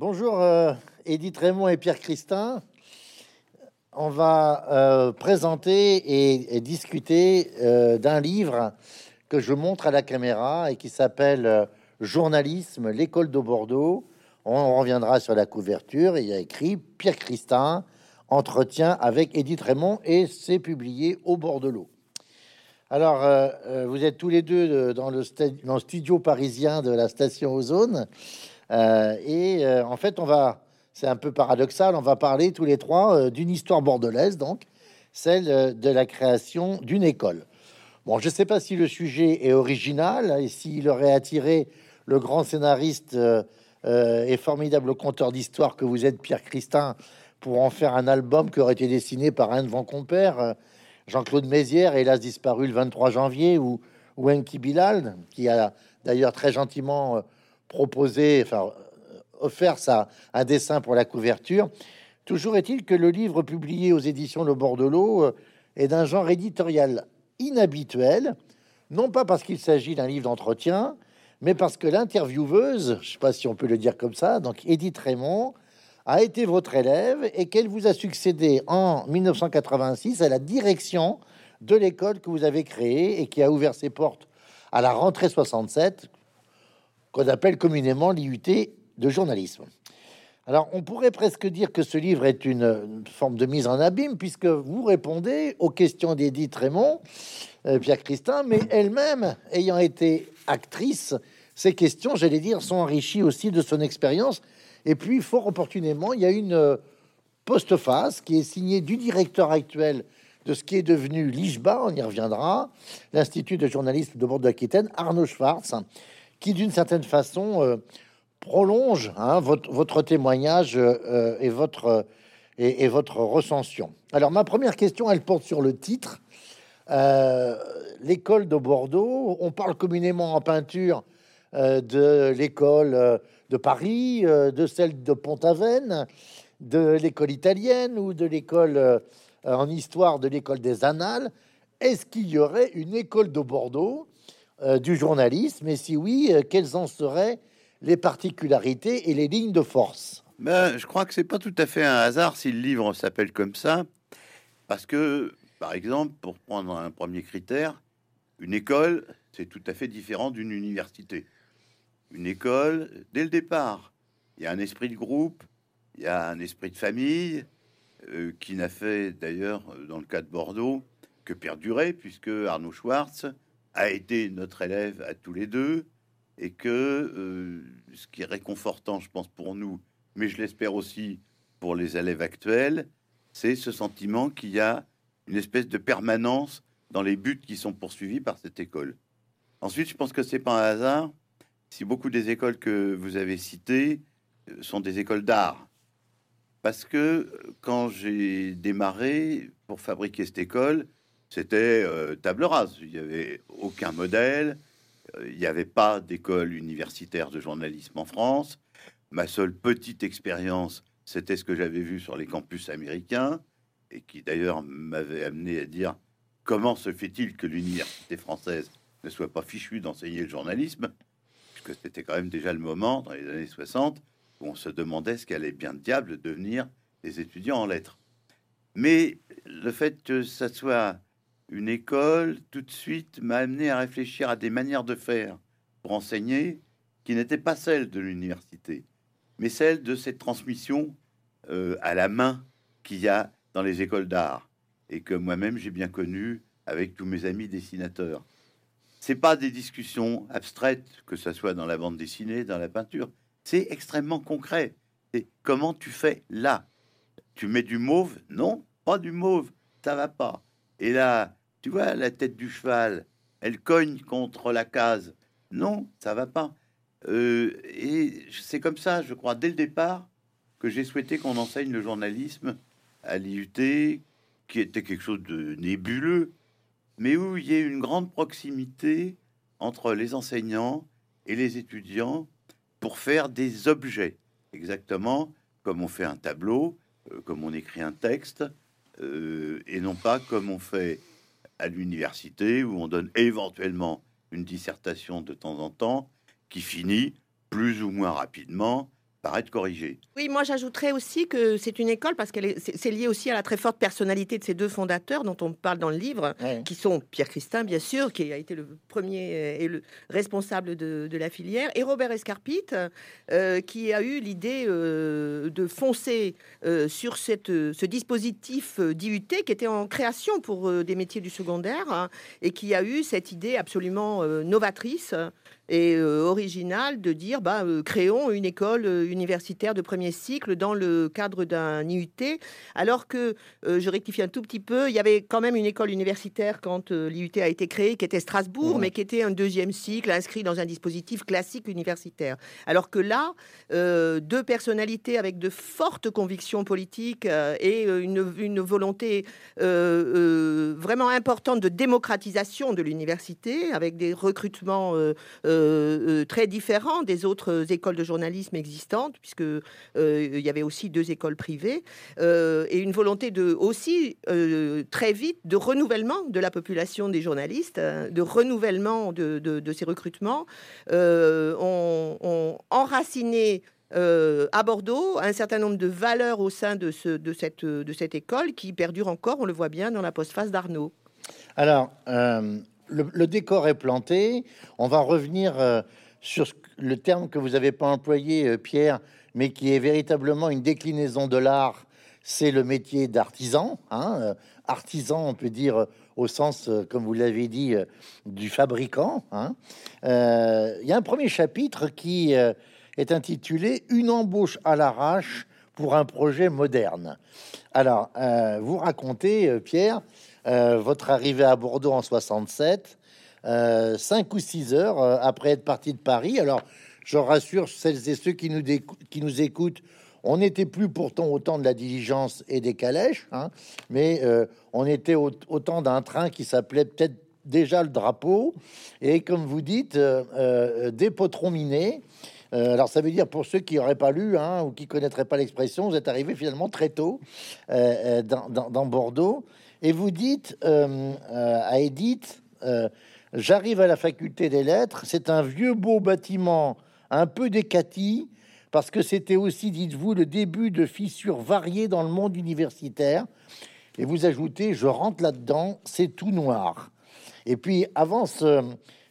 Bonjour euh, Edith Raymond et Pierre Christin. On va euh, présenter et, discuter euh, d'un livre que je montre à la caméra et qui s'appelle Journalisme, l'école de Bordeaux. On reviendra sur la couverture. Il y a écrit Pierre Christin, entretien avec Edith Raymond et c'est publié au bord de l'eau. Alors, vous êtes tous les deux dans le, dans le studio parisien de la station Ozone. Euh, et euh, en fait, on va, c'est un peu paradoxal, on va parler tous les trois euh, d'une histoire bordelaise, donc celle de la création d'une école. Bon, je ne sais pas si le sujet est original et s'il aurait attiré le grand scénariste et formidable conteur d'histoire que vous êtes, Pierre Christin, pour en faire un album qui aurait été dessiné par un de vos compères, Jean-Claude Mézières, hélas disparu le 23 janvier, ou, ou Enki Bilal, qui a d'ailleurs très gentiment proposé, enfin, offert ça, un dessin pour la couverture. Toujours est-il que le livre publié aux éditions Le Bordelot euh, est d'un genre éditorial inhabituel, non pas parce qu'il s'agit d'un livre d'entretien, mais parce que l'intervieweuse, je sais pas si on peut le dire comme ça, donc Edith Raymond, a été votre élève et qu'elle vous a succédé en 1986 à la direction de l'école que vous avez créée et qui a ouvert ses portes à la rentrée 67, qu'on appelle communément l'IUT de journalisme. Alors, on pourrait presque dire que ce livre est une, forme de mise en abîme, puisque vous répondez aux questions d'Edith Raymond, euh, Pierre Christin, mais elle-même, ayant été actrice, ces questions, j'allais dire, sont enrichies aussi de son expérience. Et puis, fort opportunément, il y a une euh, postface qui est signée du directeur actuel de ce qui est devenu l'IJBA, on y reviendra, l'Institut de journalisme de Bordeaux-Aquitaine, Arnaud Schwartz, qui d'une certaine façon euh, prolonge hein, votre, témoignage euh, et, votre, et, votre recension. Alors ma première question, elle porte sur le titre. Euh, l'école de Bordeaux, on parle communément en peinture de l'école de Paris, de celle de Pont-Aven, de l'école italienne ou de l'école en histoire de l'école des Annales. Est-ce qu'il y aurait une école de Bordeaux euh, du journalisme Et si oui, euh, quelles en seraient les particularités et les lignes de force? Ben, Je crois que c'est pas tout à fait un hasard si le livre s'appelle comme ça, parce que, par exemple, pour prendre un premier critère, une école, c'est tout à fait différent d'une université. Une école, dès le départ, il y a un esprit de groupe, il y a un esprit de famille, euh, qui n'a fait d'ailleurs, dans le cas de Bordeaux, que perdurer, puisque Arnaud Schwartz a été notre élève à tous les deux et que euh, ce qui est réconfortant, je pense, pour nous, mais je l'espère aussi pour les élèves actuels, c'est ce sentiment qu'il y a une espèce de permanence dans les buts qui sont poursuivis par cette école. Ensuite, je pense que c'est pas un hasard si beaucoup des écoles que vous avez citées euh, sont des écoles d'art. Parce que euh, quand j'ai démarré pour fabriquer cette école, c'était euh, table rase. Il n'y avait aucun modèle. Euh, il n'y avait pas d'école universitaire de journalisme en France. Ma seule petite expérience, c'était ce que j'avais vu sur les campus américains et qui d'ailleurs m'avait amené à dire comment se fait-il que l'université française ne soit pas fichue d'enseigner le journalisme, puisque c'était quand même déjà le moment dans les années 60 où on se demandait ce qu'allait bien diable devenir des étudiants en lettres. Mais le fait que ça soit une école, tout de suite, m'a amené à réfléchir à des manières de faire pour enseigner qui n'étaient pas celles de l'université, mais celles de cette transmission euh, à la main qu'il y a dans les écoles d'art et que moi-même j'ai bien connu avec tous mes amis dessinateurs. C'est pas des discussions abstraites, que ce soit dans la bande dessinée, dans la peinture. C'est extrêmement concret. C'est comment tu fais là? Tu mets du mauve? Non, pas du mauve. Ça va pas. Et là, tu vois, la tête du cheval, elle cogne contre la case. Non, ça va pas. Euh, et c'est comme ça, je crois, dès le départ, que j'ai souhaité qu'on enseigne le journalisme à l'IUT, qui était quelque chose de nébuleux, mais où il y a une grande proximité entre les enseignants et les étudiants pour faire des objets, exactement comme on fait un tableau, euh, comme on écrit un texte, euh, et non pas comme on fait à l'université où on donne éventuellement une dissertation de temps en temps qui finit plus ou moins rapidement paraître corrigé. Oui, moi j'ajouterais aussi que c'est une école parce qu'elle est, c'est lié aussi à la très forte personnalité de ces deux fondateurs dont on parle dans le livre, qui sont Pierre Christin, bien sûr, qui a été le premier euh, et le responsable de, la filière, et Robert Escarpite, euh, qui a eu l'idée euh, de foncer sur cette, ce dispositif d'IUT qui était en création pour des métiers du secondaire hein, et qui a eu cette idée absolument novatrice et euh, original de dire bah, euh, créons une école euh, universitaire de premier cycle dans le cadre d'un IUT, alors que, je rectifie un tout petit peu, il y avait quand même une école universitaire quand l'IUT a été créé, qui était Strasbourg, mmh. mais qui était un deuxième cycle inscrit dans un dispositif classique universitaire. Alors que là, deux personnalités avec de fortes convictions politiques et une, une volonté vraiment importante de démocratisation de l'université, avec des recrutements euh, euh, très différent des autres écoles de journalisme existantes, puisque euh, il y avait aussi deux écoles privées, et une volonté de aussi très vite de renouvellement de la population des journalistes, hein, de renouvellement de, ces recrutements, ont, enraciné à Bordeaux un certain nombre de valeurs au sein de, de, de cette école qui perdure encore, on le voit bien dans la postface d'Arnaud. Alors, le, décor est planté. On va revenir euh, sur le terme que vous n'avez pas employé, euh, Pierre, mais qui est véritablement une déclinaison de l'art. C'est le métier d'artisan. Hein, euh, artisan, on peut dire au sens, comme vous l'avez dit, du fabricant. Hein. Il y a un premier chapitre qui est intitulé Une embauche à l'arrache pour un projet moderne. Alors, vous racontez, Pierre, votre arrivée à Bordeaux en 67, euh, cinq ou six heures euh, après être parti de Paris. Alors, je rassure celles et ceux qui nous, qui nous écoutent, on n'était plus pourtant autant de la diligence et des calèches, hein, mais on était autant d'un train qui s'appelait peut-être déjà le drapeau. Et comme vous dites, des potrons minés. alors ça veut dire pour ceux qui n'auraient pas lu hein, ou qui connaîtraient pas l'expression, vous êtes arrivé finalement très tôt dans, Bordeaux. Et vous dites euh, euh, à Edith, euh, j'arrive à la faculté des lettres, c'est un vieux beau bâtiment, un peu décati, parce que c'était aussi, dites-vous, le début de fissures variées dans le monde universitaire. Et vous ajoutez, je rentre là-dedans, c'est tout noir. Et puis, avant ce,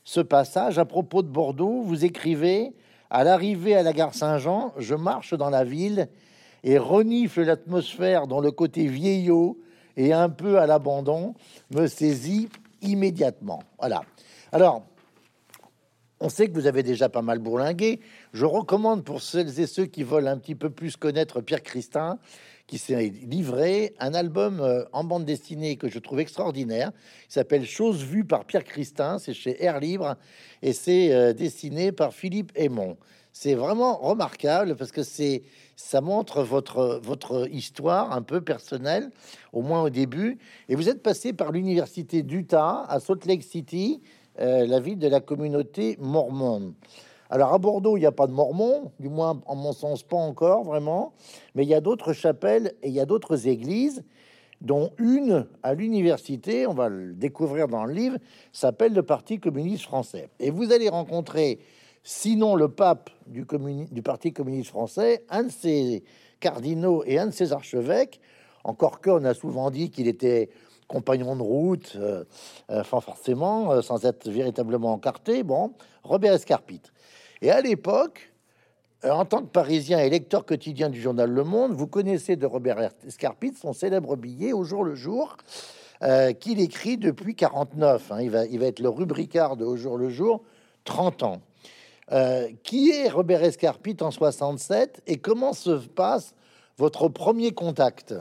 ce passage, à propos de Bordeaux, vous écrivez, à l'arrivée à la gare Saint-Jean, je marche dans la ville et renifle l'atmosphère dans le côté vieillot et un peu à l'abandon me saisit immédiatement. Voilà. Alors, on sait que vous avez déjà pas mal bourlingué. Je recommande pour celles et ceux qui veulent un petit peu plus connaître Pierre Christin, qui s'est livré un album euh, en bande dessinée que je trouve extraordinaire, qui s'appelle Choses vues par Pierre Christin, c'est chez Air Libre, et c'est euh, dessiné par Philippe Aymon. C'est vraiment remarquable parce que c'est ça montre votre, votre histoire un peu personnelle, au moins au début. Et vous êtes passé par l'université d'Utah à Salt Lake City, euh, la ville de la communauté mormone. Alors à Bordeaux, il n'y a pas de mormons, du moins en mon sens pas encore vraiment, mais il y a d'autres chapelles et il y a d'autres églises, dont une à l'université, on va le découvrir dans le livre, s'appelle le Parti communiste français. Et vous allez rencontrer sinon le pape du, Parti communiste français, un de ses cardinaux et un de ses archevêques, encore qu'on a souvent dit qu'il était compagnon de route, euh, euh, forcément, euh, sans être véritablement encarté, bon, Robert Escarpite. Et à l'époque, en tant que Parisien et lecteur quotidien du journal Le Monde, vous connaissez de Robert Escarpite son célèbre billet au jour le jour, qu'il écrit depuis 49. Hein. il, va, il va être le rubricard de Au jour le jour, 30 ans. Euh, qui est Robert Escarpite en 67 et comment se passe votre premier contact?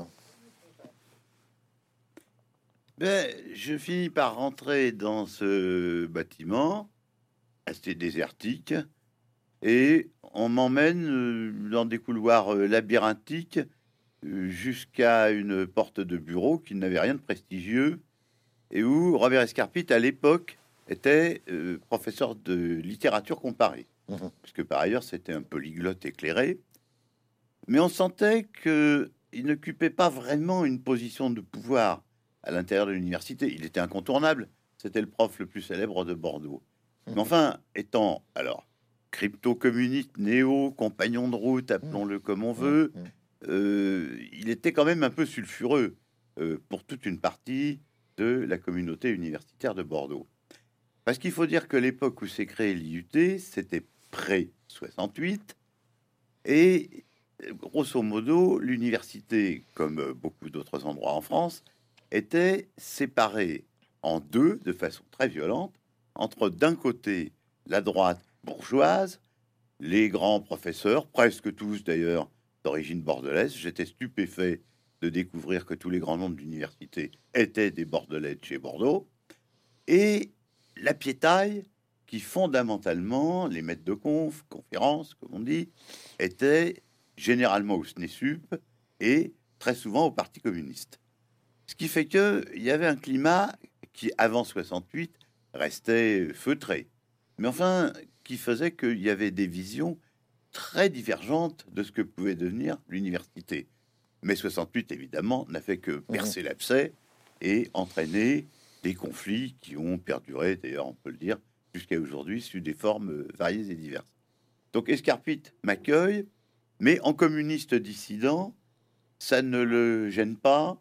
Ben, Je finis par rentrer dans ce bâtiment assez désertique et on m'emmène euh, dans des couloirs euh, labyrinthiques jusqu'à une porte de bureau qui n'avait rien de prestigieux et où Robert Escarpite à l'époque était euh, professeur de littérature comparée, mhm. puisque par ailleurs c'était un polyglotte éclairé. Mais on sentait qu'il n'occupait pas vraiment une position de pouvoir à l'intérieur de l'université. Il était incontournable. C'était le prof le plus célèbre de Bordeaux. Mhm. Mais enfin, étant alors crypto-communiste, néo, compagnon de route, appelons-le comme on veut, euh, il était quand même un peu sulfureux euh, pour toute une partie de la communauté universitaire de Bordeaux. Parce qu'il faut dire que l'époque où s'est créé l'IUT, c'était près 68, et grosso modo, l'université, comme beaucoup d'autres endroits en France, était séparée en deux de façon très violente entre d'un côté la droite bourgeoise, les grands professeurs, presque tous d'ailleurs d'origine bordelaise. J'étais stupéfait de découvrir que tous les grands noms de l'université étaient des Bordelais de chez Bordeaux, et la piétaille qui fondamentalement, les maîtres de conf, conférences, comme on dit, étaient généralement au SNESUP et très souvent au Parti communiste. Ce qui fait qu'il y avait un climat qui, avant 68, restait feutré. Mais enfin, qui faisait qu'il y avait des visions très divergentes de ce que pouvait devenir l'université. Mais 68, évidemment, n'a fait que percer l'abcès et entraîner des conflits qui ont perduré, d'ailleurs, on peut le dire, jusqu'à aujourd'hui, sous des formes variées et diverses. Donc Escarpite m'accueille, mais en communiste dissident, ça ne le gêne pas.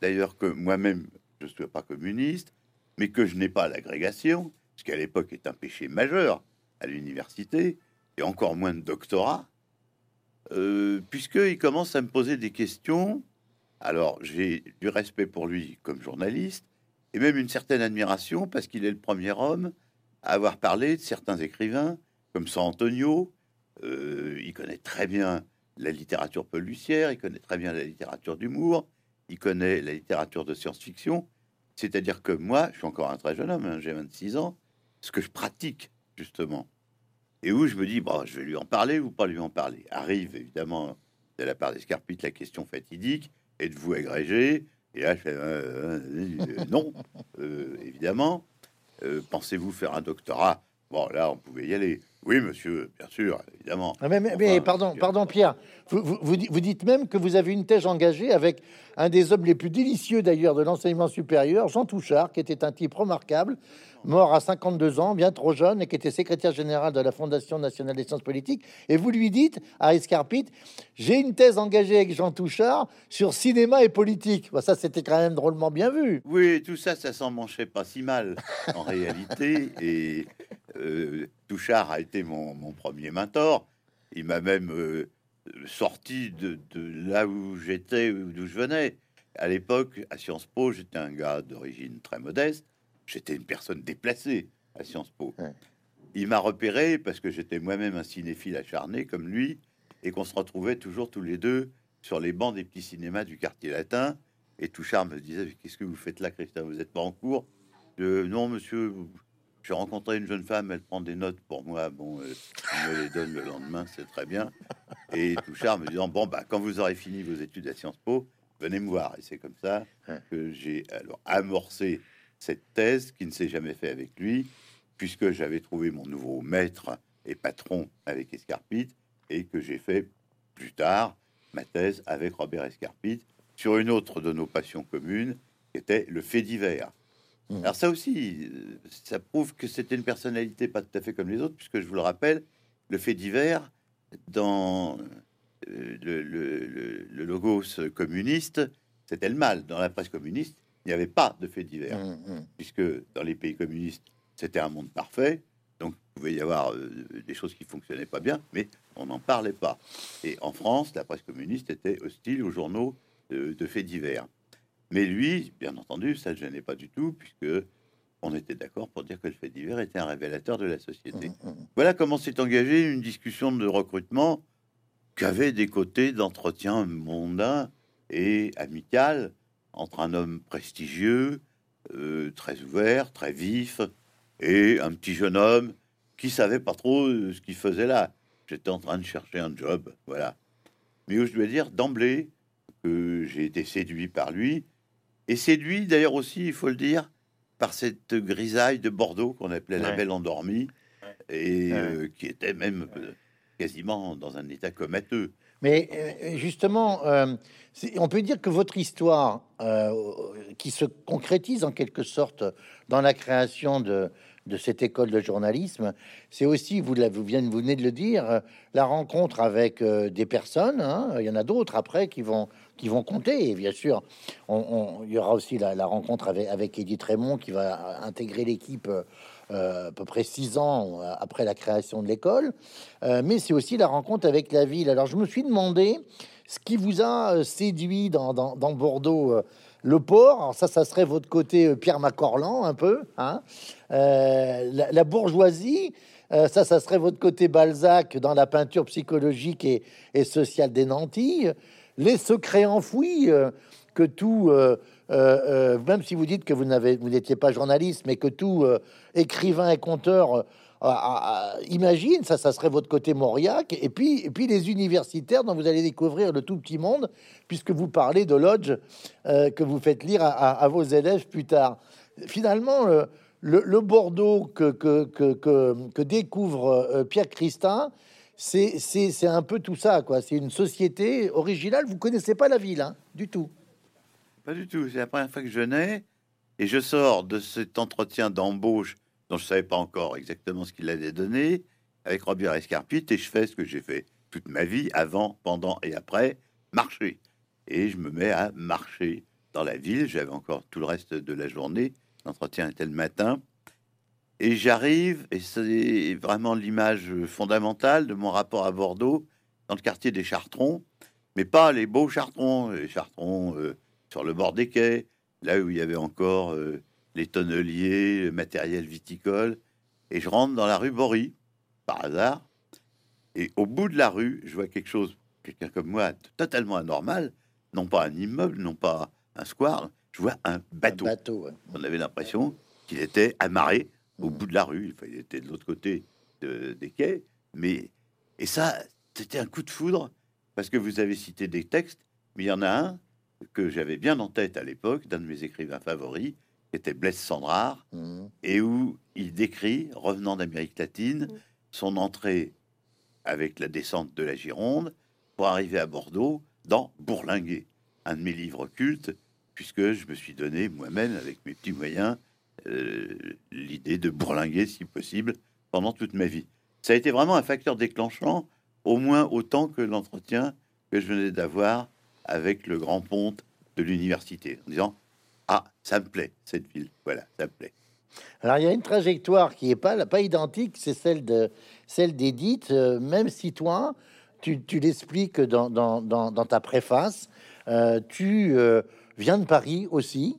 D'ailleurs que moi-même, je ne suis pas communiste, mais que je n'ai pas l'agrégation, ce qui à l'époque est un péché majeur à l'université, et encore moins de doctorat, euh, puisqu'il commence à me poser des questions. Alors j'ai du respect pour lui comme journaliste, et même une certaine admiration, parce qu'il est le premier homme à avoir parlé de certains écrivains, comme San Antonio. Euh, il connaît très bien la littérature policière, il connaît très bien la littérature d'humour, il connaît la littérature de science-fiction. C'est-à-dire que moi, je suis encore un très jeune homme, hein, j'ai 26 ans, ce que je pratique, justement, et où je me dis, bon, je vais lui en parler ou pas lui en parler? Arrive, évidemment, de la part d'Escarpite, la question fatidique, êtes-vous agrégé? Et là, je fais, euh, euh, non, euh, évidemment. Pensez-vous faire un doctorat? Bon, là, on pouvait y aller. Oui, monsieur, bien sûr, évidemment. Ah, mais, pardon, pardon, Pierre. Vous, vous, dites même que vous avez une thèse engagée avec un des hommes les plus délicieux d'ailleurs de l'enseignement supérieur, Jean Touchard, qui était un type remarquable, mort à 52 ans, bien trop jeune, et qui était secrétaire général de la Fondation nationale des sciences politiques. Et vous lui dites à Escarpite, j'ai une thèse engagée avec Jean Touchard sur cinéma et politique. ça, c'était quand même drôlement bien vu. Oui, tout ça, ça s'en manchait pas si mal en réalité. Et euh, Touchard a été mon, premier mentor. Il m'a même euh, sorti de, là où j'étais, d'où je venais. À l'époque, à Sciences Po, j'étais un gars d'origine très modeste. J'étais une personne déplacée à Sciences Po. Il m'a repéré parce que j'étais moi-même un cinéphile acharné comme lui et qu'on se retrouvait toujours tous les deux sur les bancs des petits cinémas du quartier latin. Et Touchard me disait Qu'est-ce que vous faites là, Christophe? Vous n'êtes pas en cours? Non, monsieur, j'ai rencontré une jeune femme, elle prend des notes pour moi. Bon, euh, elle me les donne le lendemain, c'est très bien. Et Touchard me disant Bon, bah, quand vous aurez fini vos études à Sciences Po, venez me voir. Et c'est comme ça que j'ai alors amorcé cette thèse qui ne s'est jamais fait avec lui, puisque j'avais trouvé mon nouveau maître et patron avec Escarpite, et que j'ai fait plus tard ma thèse avec Robert Escarpite sur une autre de nos passions communes, qui était le fait divers. Mmh. Alors ça aussi, ça prouve que c'était une personnalité pas tout à fait comme les autres, puisque je vous le rappelle, le fait divers, dans euh, le, le, logos communiste, c'était le mal. Dans la presse communiste, il n'y avait pas de fait divers, mmh, mmh. puisque dans les pays communistes, c'était un monde parfait, donc il pouvait y avoir euh, des choses qui fonctionnaient pas bien, mais on n'en parlait pas. Et en France, la presse communiste était hostile aux journaux de faits divers. Mais lui, bien entendu, ça ne gênait pas du tout, puisque on était d'accord pour dire que le fait divers était un révélateur de la société. Mmh. Voilà comment s'est engagée une discussion de recrutement qui avait des côtés d'entretien mondain et amical entre un homme prestigieux, euh, très ouvert, très vif, et un petit jeune homme qui savait pas trop ce qu'il faisait là. J'étais en train de chercher un job, voilà. Mais où je dois dire d'emblée que j'ai été séduit par lui et séduit d'ailleurs aussi, il faut le dire, par cette grisaille de Bordeaux qu'on appelait la Belle Endormie, et euh, qui était même euh, quasiment dans un état comateux. Mais euh, justement, on peut dire que votre histoire, qui se concrétise en quelque sorte dans la création de, cette école de journalisme, c'est aussi, vous, venez de le dire, la rencontre avec des personnes. Hein. il y en a d'autres après qui vont, qui vont compter. Et bien sûr, il y aura aussi la, rencontre avec, avec Edith Raymond qui va intégrer l'équipe euh, à peu près six ans euh, après la création de l'école. Euh, mais c'est aussi la rencontre avec la ville. Alors je me suis demandé ce qui vous a séduit dans, Bordeaux. le port, ça, ça serait votre côté Pierre Macorlan un peu, hein la, bourgeoisie, ça, ça serait votre côté Balzac dans la peinture psychologique et, sociale des nantis les secrets enfouis que tout, euh, euh, même si vous dites que vous n'étiez pas journaliste, mais que tout euh, écrivain et conteur imagine, ça, serait votre côté Mauriac, et puis, les universitaires dont vous allez découvrir le tout petit monde, puisque vous parlez de Lodge que vous faites lire à, vos élèves plus tard. Finalement, le, Bordeaux que, découvre Pierre Christin, c'est un peu tout ça. C'est une société originale. Vous connaissez pas la ville, hein, du tout. Pas du tout. C'est la première fois que je venais et je sors de cet entretien d'embauche dont je savais pas encore exactement ce qu'il allait donner avec Robert Escarpite et je fais ce que j'ai fait toute ma vie, avant, pendant et après, marcher. Et je me mets à marcher dans la ville. J'avais encore tout le reste de la journée. L'entretien était le matin. Et j'arrive, et c'est vraiment l'image fondamentale de mon rapport à Bordeaux, dans le quartier des Chartrons, mais pas les beaux Chartrons, les Chartrons euh, sur le bord des quais, là où il y avait encore euh, les tonneliers, le matériel viticole. Et je rentre dans la rue Bory, par hasard, et au bout de la rue, je vois quelque chose, quelqu'un comme moi, totalement anormal, non pas un immeuble, non pas un square, je vois un bateau. On avait l'impression qu'il était amarré au bout de la rue. Il était de l'autre côté des quais. Mais, et ça, c'était un coup de foudre parce que vous avez cité des textes, mais il y en a un que j'avais bien en tête à l'époque, d'un de mes écrivains favoris, qui était Blaise Sandrard, mmh. et où il décrit, revenant d'Amérique latine, mmh. son entrée avec la descente de la Gironde pour arriver à Bordeaux dans Bourlinguer, un de mes livres cultes, puisque je me suis donné moi-même, avec mes petits moyens, euh, l'idée de bourlinguer, si possible, pendant toute ma vie. Ça a été vraiment un facteur déclenchant, au moins autant que l'entretien que je venais d'avoir avec le grand ponte de l'université, en disant Ah, ça me plaît, cette ville. Voilà, ça me plaît. Alors, il y a une trajectoire qui est pas, pas identique, c'est celle de celle d'Edith, euh, même si toi, tu, l'expliques dans, ta préface, euh, tu viens de Paris aussi,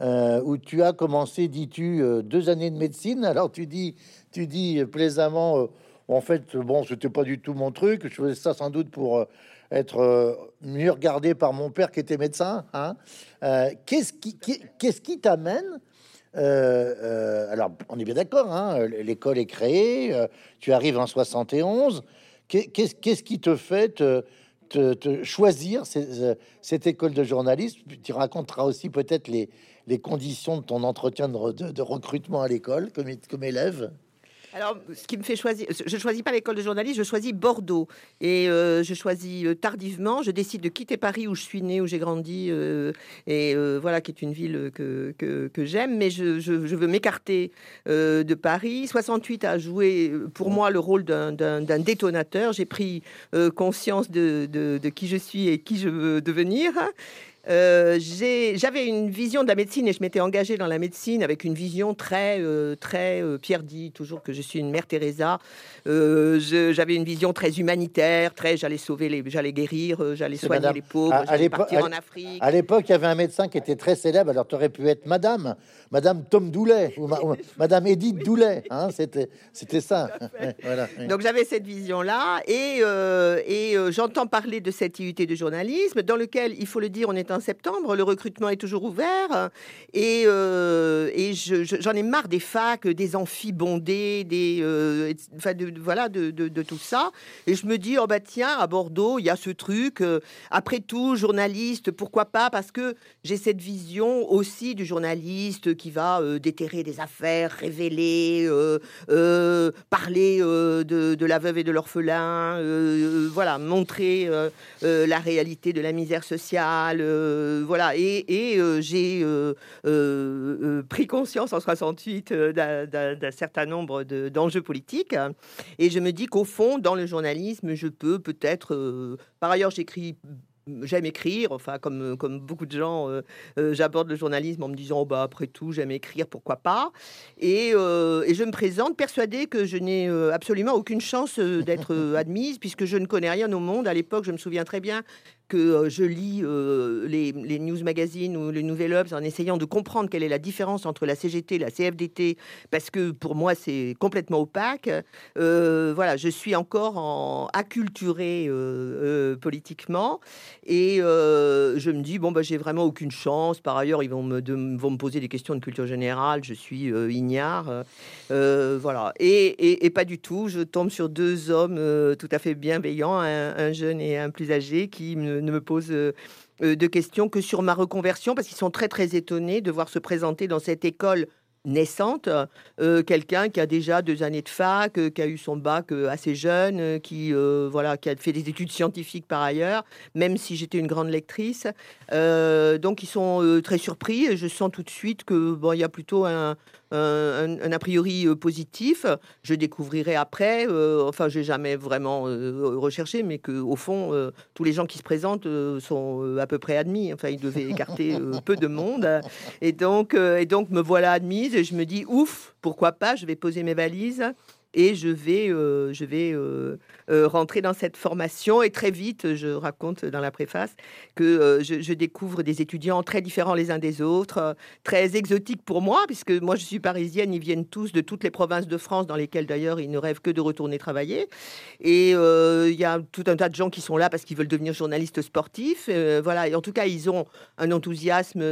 euh, où tu as commencé, dis-tu, euh, deux années de médecine. Alors tu dis, tu dis plaisamment, euh, en fait, bon, c'était pas du tout mon truc. Je faisais ça sans doute pour être mieux regardé par mon père qui était médecin. Hein. qu'est-ce qui, qu'est-ce qui t'amène alors, on est bien d'accord, hein, l'école est créée, tu arrives en 71. Qu'est-ce, qui te fait te, choisir cette école de journalisme? Tu raconteras aussi peut-être les, conditions de ton entretien de, recrutement à l'école comme élève alors, ce qui me fait choisir, je choisis pas l'école de journalisme, je choisis Bordeaux et euh, je choisis euh, tardivement. Je décide de quitter Paris où je suis né, où j'ai grandi euh, et voilà qui est une ville que, que, j'aime, mais je, je, veux m'écarter de Paris. 68 a joué pour moi le rôle d'un détonateur. J'ai pris conscience de, de, qui je suis et qui je veux devenir. Euh, j'avais une vision de la médecine et je m'étais engagée dans la médecine avec une vision très, euh, très euh, Pierre dit toujours que je suis une mère Teresa. j'avais une vision très humanitaire, très j'allais sauver les, j'allais guérir, j'allais soigner les pauvres, j'allais partir en Afrique. À l'époque, il y avait un médecin qui était très célèbre. Alors, tu aurais pu être Madame, Madame Tom Doulet ou, Madame Edith Doulet. Hein, c'était, c'était ça. Donc, j'avais cette vision-là et, et j'entends parler de cette IUT de journalisme dans lequel, il faut le dire, on est un septembre, le recrutement est toujours ouvert et, euh, et j'en ai marre des facs, des amphis bondés, des, euh, de, voilà, de, tout ça. Et je me dis, oh bah tiens, à Bordeaux, il y a ce truc. Euh, après tout, journaliste, pourquoi pas Parce que j'ai cette vision aussi du journaliste qui va déterrer des affaires, révéler, parler de, de, la veuve et de l'orphelin, voilà, montrer la réalité de la misère sociale voilà, et, j'ai pris conscience en 68 d'un certain nombre d'enjeux politiques. Et je me dis qu'au fond, dans le journalisme, je peux peut-être... par ailleurs, j'écris j'aime écrire, enfin comme, beaucoup de gens, euh, euh, j'aborde le journalisme en me disant oh, bah après tout j'aime écrire, pourquoi pas? Et, euh, et, je me présente persuadée que je n'ai absolument aucune chance d'être admise puisque je ne connais rien au monde. À l'époque, je me souviens très bien que euh, je lis euh, les, news magazines ou les Nouvel Obs en essayant de comprendre quelle est la différence entre la CGT et la CFDT, parce que pour moi c'est complètement opaque. Euh, voilà, je suis encore en acculturé politiquement et je me dis bon bah j'ai vraiment aucune chance. Par ailleurs, ils vont me, vont me poser des questions de culture générale. Je suis ignare, voilà. Et, et, pas du tout. Je tombe sur deux hommes tout à fait bienveillants, un, un jeune et un plus âgé, qui me ne me pose euh, euh, de questions que sur ma reconversion, parce qu'ils sont très très étonnés de voir se présenter dans cette école naissante, euh, quelqu'un qui a déjà deux années de fac, qui a eu son bac assez jeune, qui voilà, qui a fait des études scientifiques par ailleurs, même si j'étais une grande lectrice. Donc ils sont très surpris et je sens tout de suite que bon, il y a plutôt un, a priori euh, positif. Je découvrirai après, euh, enfin, j'ai jamais vraiment euh, recherché, mais que au fond, tous les gens qui se présentent sont à peu près admis. Enfin, ils devaient écarter peu de monde, et donc, et donc me voilà admise. Et je me dis, ouf, pourquoi pas Je vais poser mes valises et je vais, euh, je vais euh, euh, rentrer dans cette formation. Et très vite, je raconte dans la préface que je, découvre des étudiants très différents les uns des autres, très exotiques pour moi, puisque moi je suis parisienne, ils viennent tous de toutes les provinces de France, dans lesquelles d'ailleurs ils ne rêvent que de retourner travailler. Et il y a tout un tas de gens qui sont là parce qu'ils veulent devenir journalistes sportifs. voilà, en tout cas, ils ont un enthousiasme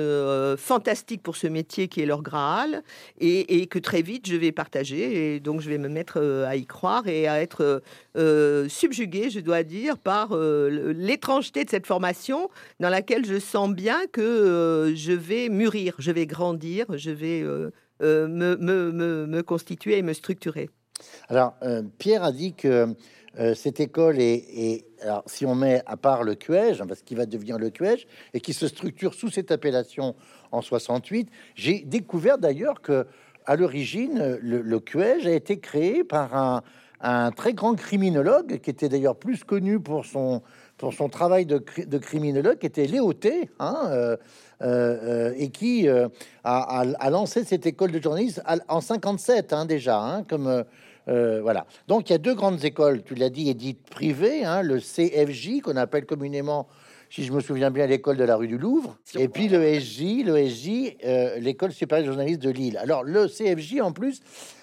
fantastique pour ce métier qui est leur Graal, et, et que très vite je vais partager. Et donc je vais me mettre euh, à y croire et à être euh, euh, subjugué, je dois dire, par l'étrangeté de cette formation dans laquelle je sens bien que je vais mûrir, je vais grandir, je vais me, constituer et me structurer. Alors, Pierre a dit que cette école est, alors si on met à part le QEJ, parce qu'il va devenir le QEJ, et qui se structure sous cette appellation en 68, j'ai découvert d'ailleurs que à l'origine, le, le a été créé par un, très grand criminologue qui était d'ailleurs plus connu pour son, travail de, criminologue, qui était Léoté, hein, euh, euh, et qui euh, a, lancé cette école de journalisme en 57 hein, déjà, hein, comme voilà. Donc il y a deux grandes écoles, tu l'as dit, édites privées, hein, le CFJ qu'on appelle communément si je me souviens bien, l'école de la rue du Louvre, et puis le SJ, le SJ, euh, l'école supérieure de journalistes de Lille. Alors le CFJ, en plus,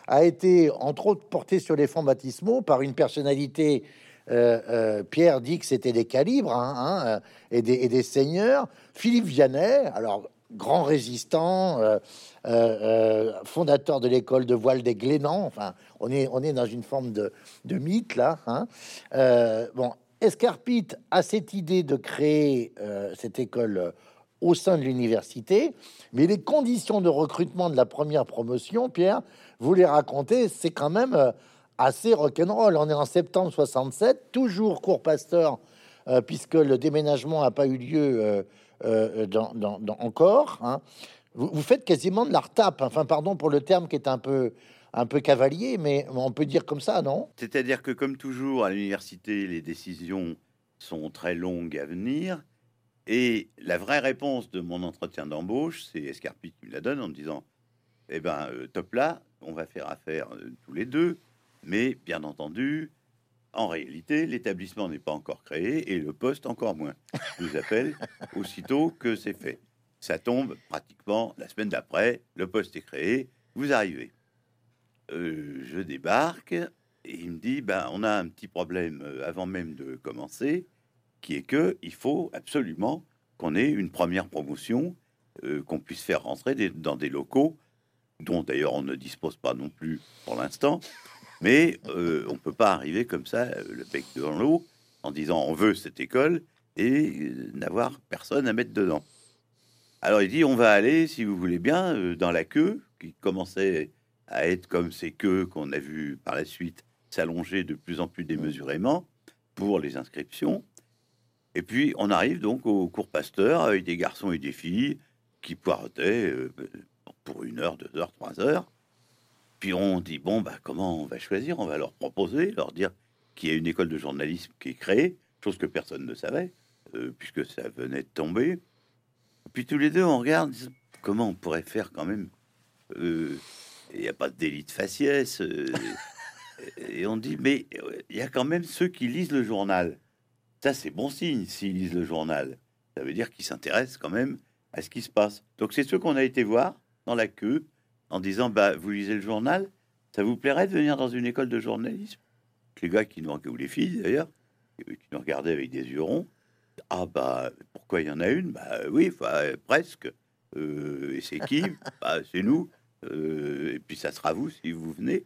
a été entre autres porté sur les fonds baptismaux par une personnalité. Euh, euh, Pierre dit que c'était des calibres hein, hein, et, des, seigneurs. Philippe Vianney, alors grand résistant, fondateur de l'école de voile des Glénans. Enfin, on est, on est dans une forme de, de mythe là. Hein. bon, Escarpite a cette idée de créer euh, cette école euh, au sein de l'université, mais les conditions de recrutement de la première promotion, Pierre, vous les racontez, c'est quand même euh, assez rock'n'roll. On est en septembre 67, toujours cours Pasteur, puisque le déménagement n'a pas eu lieu encore. Hein. Vous, vous, faites quasiment de la retape, enfin pardon pour le terme qui est un peu un peu cavalier, mais on peut dire comme ça, non? C'est-à-dire que comme toujours à l'université, les décisions sont très longues à venir. Et la vraie réponse de mon entretien d'embauche, c'est Escarpit qui me la donne en me disant Eh ben, euh, top là, on va faire affaire euh, tous les deux, mais bien entendu, en réalité, l'établissement n'est pas encore créé et le poste encore moins. Je vous appelle aussitôt que c'est fait. Ça tombe pratiquement la semaine d'après, le poste est créé, vous arrivez. Euh, je débarque et il me dit ben, on a un petit problème euh, avant même de commencer, qui est que il faut absolument qu'on ait une première promotion, euh, qu'on puisse faire rentrer dans des locaux dont d'ailleurs on ne dispose pas non plus pour l'instant, mais on peut pas arriver comme ça, le bec dans l'eau, en disant on veut cette école et n'avoir personne à mettre dedans. Alors il dit on va aller, si vous voulez bien, dans la queue qui commençait à être comme ces queues qu'on a vu par la suite s'allonger de plus en plus démesurément pour les inscriptions. Et puis, on arrive donc au cours Pasteur avec des garçons et des filles qui poireautaient euh, pour une heure, deux heures, trois heures. Puis on dit bon, bah, comment on va choisir? On va leur proposer, leur dire qu'il y a une école de journalisme qui est créée, chose que personne ne savait, euh, puisque ça venait de tomber. Puis tous les deux, on regarde comment on pourrait faire quand même. Euh, il n'y a pas de délit de faciès. et on dit mais il y a quand même ceux qui lisent le journal. Ça, c'est bon signe s'ils lisent le journal. Ça veut dire qu'ils s'intéressent quand même à ce qui se passe. Donc, c'est ceux qu'on a été voir dans la queue en disant bah, Vous lisez le journal Ça vous plairait de venir dans une école de journalisme? Les gars qui nous, ou les filles d'ailleurs, qui nous regardaient avec des yeux ronds. Ah, bah, pourquoi il y en a une? Bah, oui, presque. Euh, et c'est qui? Bah, C'est nous. Euh, et puis, ça sera vous si vous venez.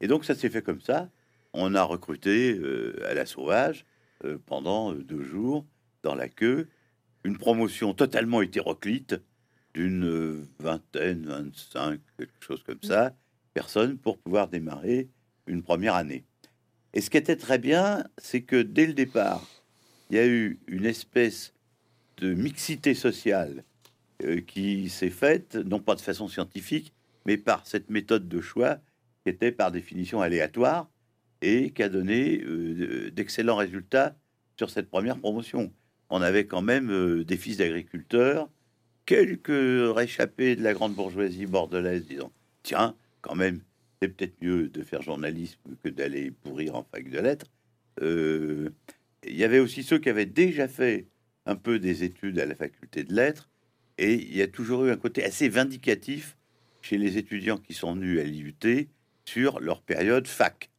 Et donc, ça s'est fait comme ça. On a recruté euh, à la sauvage euh, pendant deux jours dans la queue, une promotion totalement hétéroclite d'une vingtaine, 25, quelque chose comme ça, personnes pour pouvoir démarrer une première année. Et ce qui était très bien, c'est que dès le départ, il y a eu une espèce de mixité sociale qui s'est faite, non pas de façon scientifique, mais par cette méthode de choix qui était par définition aléatoire, et qui a donné euh, d'excellents résultats sur cette première promotion. On avait quand même euh, des fils d'agriculteurs, quelques réchappés de la grande bourgeoisie bordelaise, disons, tiens, quand même, c'est peut-être mieux de faire journalisme que d'aller pourrir en fac de lettres. Euh, il y avait aussi ceux qui avaient déjà fait un peu des études à la faculté de lettres, et il y a toujours eu un côté assez vindicatif chez les étudiants qui sont venus à l'IUT sur leur période fac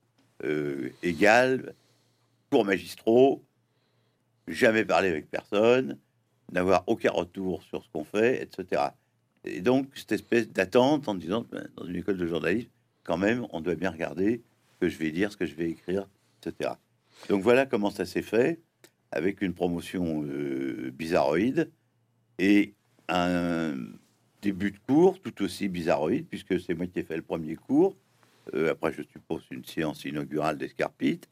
euh, égal, pour magistraux, jamais parler avec personne, n'avoir aucun retour sur ce qu'on fait, etc. Et donc, cette espèce d'attente en disant, ben, dans une école de journalisme, quand même, on doit bien regarder ce que je vais dire, ce que je vais écrire, etc. Donc voilà comment ça s'est fait, avec une promotion euh, bizarroïde et un début de cours tout aussi bizarroïde, puisque c'est moi qui ai fait le premier cours, euh, après, je suppose, une séance inaugurale d'escarpite.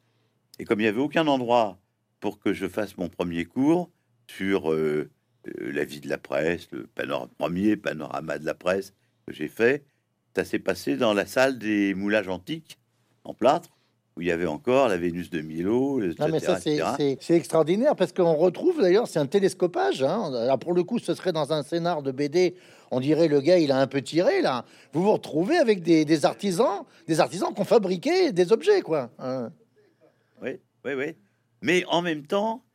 Et comme il n'y avait aucun endroit pour que je fasse mon premier cours sur euh, euh, la vie de la presse, le premier panorama de la presse que j'ai fait, ça s'est passé dans la salle des moulages antiques en plâtre, où il y avait encore la Vénus de Milo. Etc., non, mais ça, c'est extraordinaire parce qu'on retrouve d'ailleurs, c'est un télescopage. Hein. pour le coup, ce serait dans un scénar de BD. On dirait le gars, il a un peu tiré là. Vous vous retrouvez avec des, artisans, des artisans qui ont fabriqué des objets, quoi. Hein. Oui, oui, oui. Mais en même temps,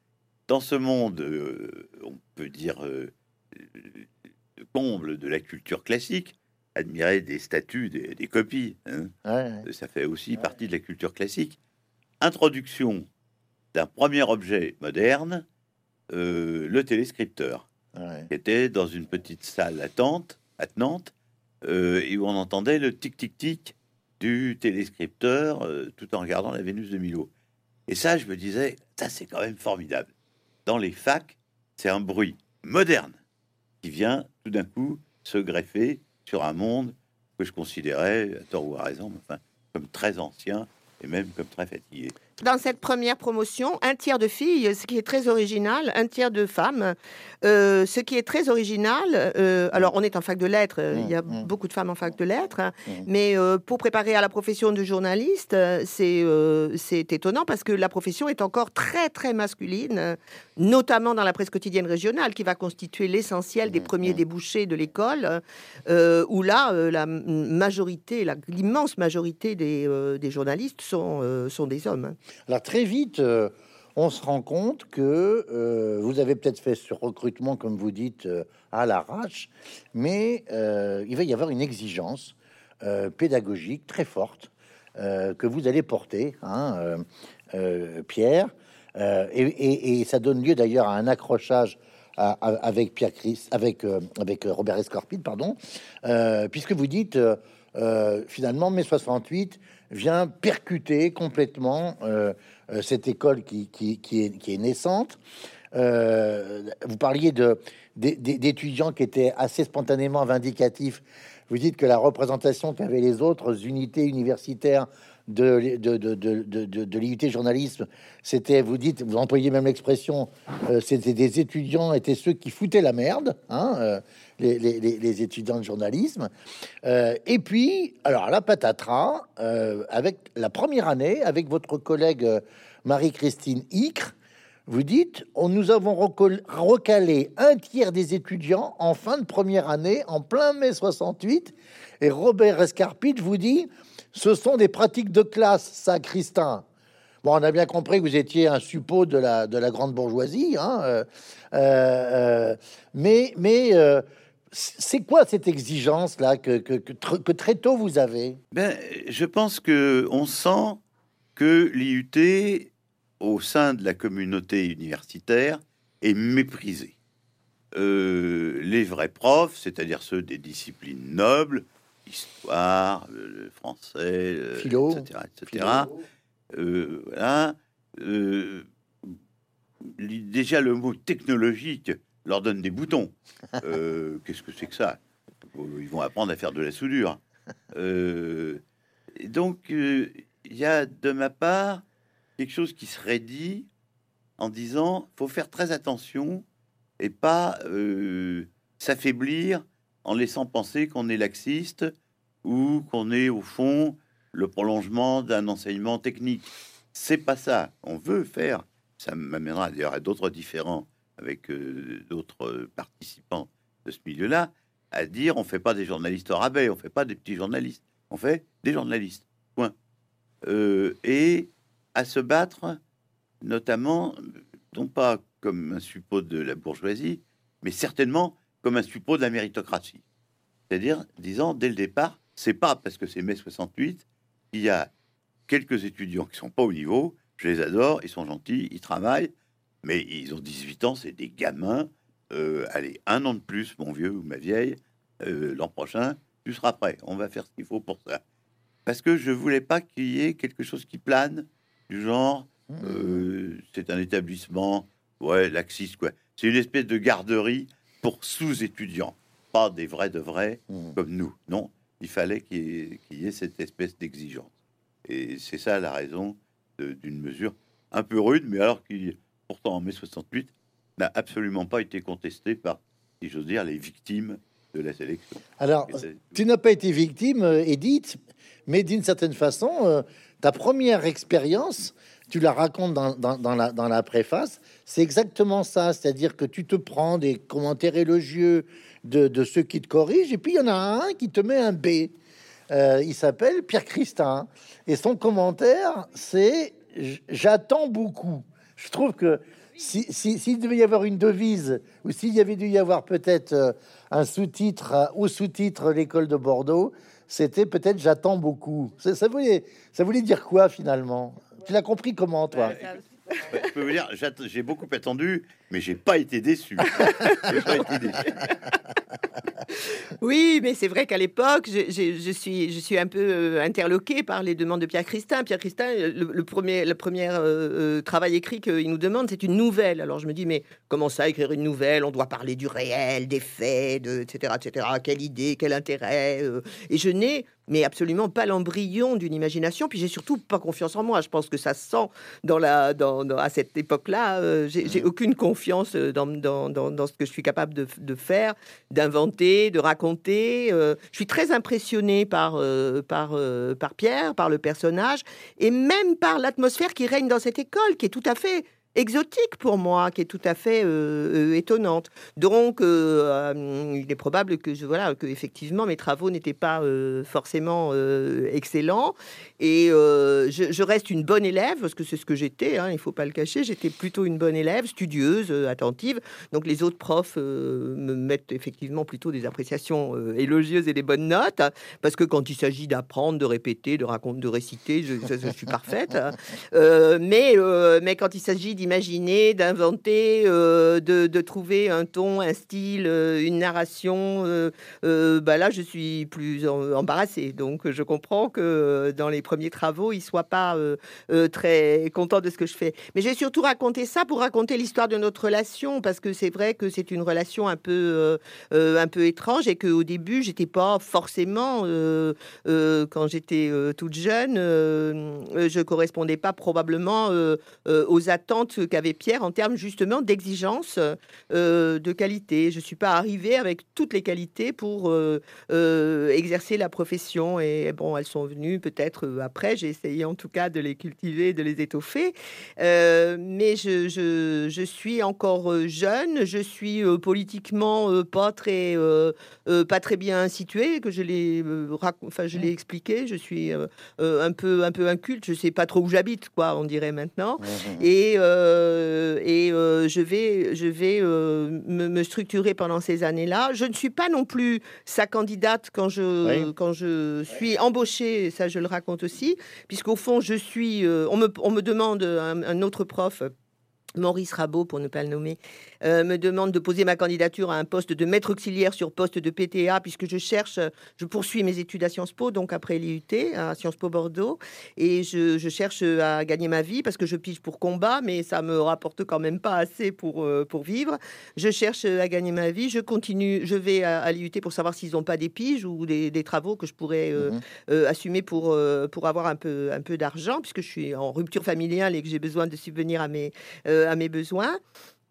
dans ce monde, euh, on peut dire, euh, comble de la culture classique, admirer des statues, des, copies. Hein. Ça fait aussi partie de la culture classique. Introduction d'un premier objet moderne, euh, le téléscripteur, qui était dans une petite salle attente, attenante, euh, et où on entendait le tic-tic-tic du téléscripteur euh, tout en regardant la Vénus de Milo. Et ça, je me disais, ça c'est quand même formidable. Dans les facs, c'est un bruit moderne qui vient tout d'un coup se greffer sur un monde que je considérais, à tort ou à raison, comme très ancien et même comme très fatigué dans cette première promotion, un tiers de filles, ce qui est très original, un tiers de femmes, euh, ce qui est très original. Euh, alors, on est en fac de lettres, euh, il y a mmh, mmh. beaucoup de femmes en fac de lettres, hein, mmh. mais pour préparer à la profession de journaliste, c'est c'est étonnant parce que la profession est encore très, très masculine, notamment dans la presse quotidienne régionale, qui va constituer l'essentiel des premiers débouchés de l'école, où là, la majorité, l'immense majorité des, des journalistes sont, sont des hommes. Alors très vite, euh, on se rend compte que euh, vous avez peut-être fait ce recrutement, comme vous dites, euh, à l'arrache, mais il va y avoir une exigence pédagogique très forte que vous allez porter, hein, Pierre, et, ça donne lieu d'ailleurs à un accrochage avec Pierre Chris, avec avec Robert Escorpide, pardon, puisque vous dites finalement mai 68 vient percuter complètement euh, euh, cette école qui, est, naissante. Euh, vous parliez de d'étudiants qui étaient assez spontanément vindicatifs. Vous dites que la représentation qu'avaient les autres unités universitaires de, de, l'IUT journalisme, c'était, vous dites, vous employez même l'expression, euh, c'était des étudiants, étaient ceux qui foutaient la merde, hein, euh, les, étudiants de journalisme. Euh, et puis, alors la patatras, avec la première année, avec votre collègue Marie-Christine Icre, vous dites, nous avons recalé un tiers des étudiants en fin de première année, en plein mai 68, et Robert Escarpit vous dit, ce sont des pratiques de classe, ça, Christin. Bon, on a bien compris que vous étiez un suppôt de la, de la grande bourgeoisie, hein, euh, euh, mais, mais euh, c'est quoi cette exigence-là que, que, que, très tôt vous avez? Ben, Je pense que on sent que l'IUT, au sein de la communauté universitaire, est méprisé. les vrais profs, c'est-à-dire ceux des disciplines nobles, histoire, le, français, etc., etc. Euh, voilà. Euh, déjà, le mot technologique leur donne des boutons. Euh, qu'est-ce que c'est que ça? Ils vont apprendre à faire de la soudure. donc, il y a de ma part quelque chose qui serait dit en disant faut faire très attention et pas s'affaiblir en laissant penser qu'on est laxiste ou qu'on est au fond le prolongement d'un enseignement technique. C'est pas ça. On veut faire. Ça m'amènera d'ailleurs à d'autres différents avec euh, d'autres participants de ce milieu-là à dire on fait pas des journalistes au rabais, on fait pas des petits journalistes, on fait des journalistes. Point. Euh, et à se battre, notamment, non pas comme un suppôt de la bourgeoisie, mais certainement comme un suppôt de la méritocratie. C'est-à-dire, disant dès le départ, c'est pas parce que c'est mai 68 qu'il y a quelques étudiants qui sont pas au niveau. Je les adore, ils sont gentils, ils travaillent, mais ils ont 18 ans, c'est des gamins. Euh, allez, un an de plus, mon vieux ou ma vieille, euh, l'an prochain, tu seras prêt. On va faire ce qu'il faut pour ça. Parce que je voulais pas qu'il y ait quelque chose qui plane, du genre, mmh. euh, c'est un établissement, ouais, laxiste, quoi. C'est une espèce de garderie pour sous-étudiants, pas des vrais de vrais mmh. comme nous. Non, il fallait qu'il y, ait cette espèce d'exigence. Et c'est ça la raison d'une mesure un peu rude, mais alors qui, pourtant en mai 68, n'a absolument pas été contestée par, si j'ose dire, les victimes de la sélection. Alors, tu n'as pas été victime, euh, Edith, mais d'une certaine façon, euh, ta première expérience, tu la racontes dans, la, dans la préface, c'est exactement ça, c'est-à-dire que tu te prends des commentaires élogieux de, ceux qui te corrigent, et puis il y en a un qui te met un B. Euh, il s'appelle Pierre Christin, et son commentaire, c'est J'attends beaucoup. Je trouve que s'il si, si, devait y avoir une devise, ou s'il y avait dû y avoir peut-être euh, un sous-titre euh, ou sous-titre l'école de Bordeaux, c'était peut-être J'attends beaucoup. Ça, voulait, ça voulait dire quoi finalement? Tu l'as compris comment, toi? Je peux vous dire, j'ai beaucoup attendu, mais j'ai pas été déçu. oui, mais c'est vrai qu'à l'époque, je, suis, je suis un peu euh, interloqué par les demandes de Pierre Christin. Pierre Christin, le, premier, le premier euh, euh, travail écrit qu'il nous demande, c'est une nouvelle. Alors je me dis, mais comment ça, écrire une nouvelle? On doit parler du réel, des faits, de, etc., etc. Quelle idée, quel intérêt Et je n'ai mais absolument pas l'embryon d'une imagination. Puis j'ai surtout pas confiance en moi. Je pense que ça sent dans la, dans, à cette époque-là. Euh, j'ai aucune confiance euh, dans, dans, dans, ce que je suis capable de, de faire, d'inventer, de raconter. Euh, je suis très impressionné par, par, par Pierre, par le personnage, et même par l'atmosphère qui règne dans cette école, qui est tout à fait exotique pour moi, qui est tout à fait euh, euh, étonnante. Donc, euh, il est probable que je voilà que effectivement mes travaux n'étaient pas forcément excellents. Et je, reste une bonne élève parce que c'est ce que j'étais. Hein, il faut pas le cacher. J'étais plutôt une bonne élève, studieuse, attentive. Donc, les autres profs me mettent effectivement plutôt des appréciations élogieuses et des bonnes notes parce que quand il s'agit d'apprendre, de répéter, de raconter, de réciter, je, suis parfaite. mais mais quand il s'agit d'imaginer, d'inventer, euh, de, trouver un ton, un style, euh, une narration. bah là, je suis plus embarrassée. Donc, je comprends que dans les premiers travaux, il soit pas très content de ce que je fais. Mais j'ai surtout raconté ça pour raconter l'histoire de notre relation, parce que c'est vrai que c'est une relation un peu, un peu étrange et qu'au début, j'étais pas forcément, quand j'étais toute jeune, je correspondais pas probablement euh, euh, aux attentes qu'avait Pierre en termes justement d'exigence euh, de qualité. Je ne suis pas arrivée avec toutes les qualités pour exercer la profession et bon, elles sont venues peut-être après. J'ai essayé en tout cas de les cultiver, de les étoffer. mais je, je, je, suis encore jeune, je suis politiquement pas très, pas très bien située, que je l'ai, enfin je l'ai expliqué. Je suis un peu, un peu inculte. Je sais pas trop où j'habite, quoi, on dirait maintenant. Et, euh, et euh, je vais, je vais euh, me, structurer pendant ces années-là. Je ne suis pas non plus sa candidate quand je, quand je suis embauchée, ça je le raconte aussi, puisqu'au fond, je suis, on, me, on me demande un autre prof Maurice Rabot, pour ne pas le nommer, euh, me demande de poser ma candidature à un poste de maître auxiliaire sur poste de PTA, puisque je cherche, je poursuis mes études à Sciences Po, donc après l'IUT, à Sciences Po Bordeaux, et je, cherche à gagner ma vie, parce que je pige pour combat, mais ça me rapporte quand même pas assez pour, euh, pour vivre. Je cherche à gagner ma vie, je continue, je vais à, l'IUT pour savoir s'ils n'ont pas des piges ou des, travaux que je pourrais euh, mhm. assumer pour, pour avoir un peu, un peu d'argent, puisque je suis en rupture familiale et que j'ai besoin de subvenir à mes à mes besoins.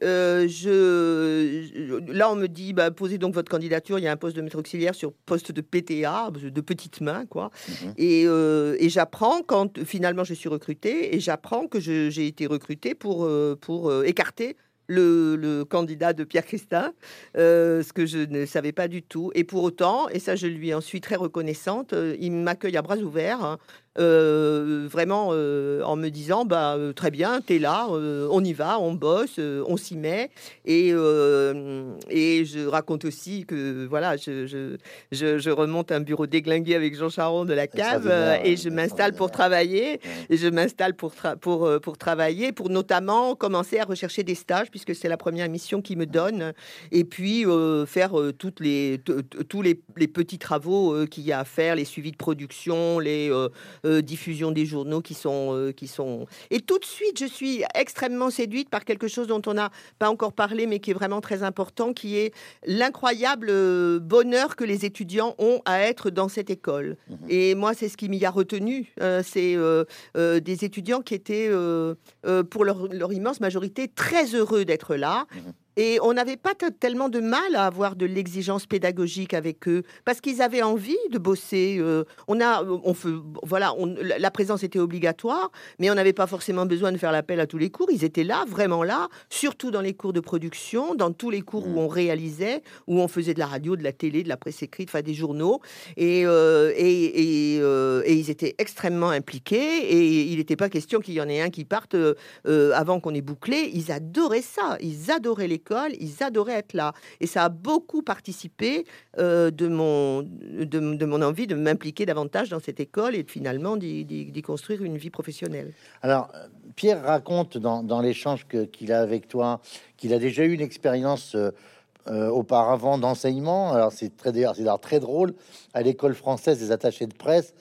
Euh, je, là, on me dit, bah, posez donc votre candidature. Il y a un poste de maître auxiliaire sur poste de PTA, de petites mains, quoi. Mhm. Et, euh, et j'apprends quand finalement je suis recrutée, et j'apprends que j'ai été recrutée pour, euh, pour écarter le, le, candidat de Pierre Christin, ce que je ne savais pas du tout. Et pour autant, et ça je lui en suis très reconnaissante, il m'accueille à bras ouverts. Hein. Euh, vraiment euh, en me disant bah euh, très bien t'es là on y va on bosse on s'y met. Et et je raconte aussi que voilà je, je, je, remonte un bureau déglingué avec Jean Charon de la cave et je m'installe pour travailler et je m'installe pour pour pour travailler pour notamment commencer à rechercher des stages puisque c'est la première mission qui me donne et puis faire toutes les tous les, les, petits travaux qu'il y a à faire les suivis de production les euh, diffusion des journaux qui sont, euh, qui sont. Et tout de suite, je suis extrêmement séduite par quelque chose dont on n'a pas encore parlé, mais qui est vraiment très important, qui est l'incroyable euh, bonheur que les étudiants ont à être dans cette école. Mhm. Et moi, c'est ce qui m'y a retenu. c'est des étudiants qui étaient, pour leur, leur, immense majorité, très heureux d'être là. Mhm. Et on n'avait pas tellement de mal à avoir de l'exigence pédagogique avec eux parce qu'ils avaient envie de bosser. Euh, on a, on fait, voilà, on, la présence était obligatoire, mais on n'avait pas forcément besoin de faire l'appel à tous les cours. Ils étaient là, vraiment là, surtout dans les cours de production, dans tous les cours où mmh. on réalisait, où on faisait de la radio, de la télé, de la presse écrite, enfin des journaux. Et, euh, et, et, euh, et, ils étaient extrêmement impliqués. Et il n'était pas question qu'il y en ait un qui parte avant qu'on ait bouclé. Ils adoraient ça. Ils adoraient les ils adoraient être là. Et ça a beaucoup participé euh, de, mon, de, mon envie de m'impliquer davantage dans cette école et finalement d'y construire une vie professionnelle. Alors, Pierre raconte dans, l'échange qu'il a avec toi qu'il a déjà eu une expérience. Euh, euh, auparavant d'enseignement. Alors c'est très c'est très drôle à l'école française des attachés de presse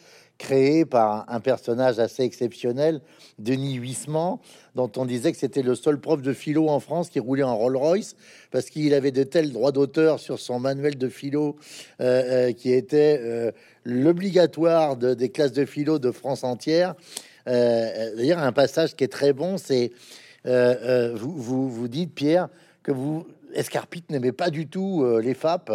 créé par un personnage assez exceptionnel, Denis Huissement, dont on disait que c'était le seul prof de philo en France qui roulait en Rolls-Royce parce qu'il avait de tels droits d'auteur sur son manuel de philo euh, euh, qui était euh, l'obligatoire de, des classes de philo de France entière. D'ailleurs, un passage qui est très bon, c'est vous, vous dites, Pierre, que vous Escarpite n'aimait pas du tout les FAP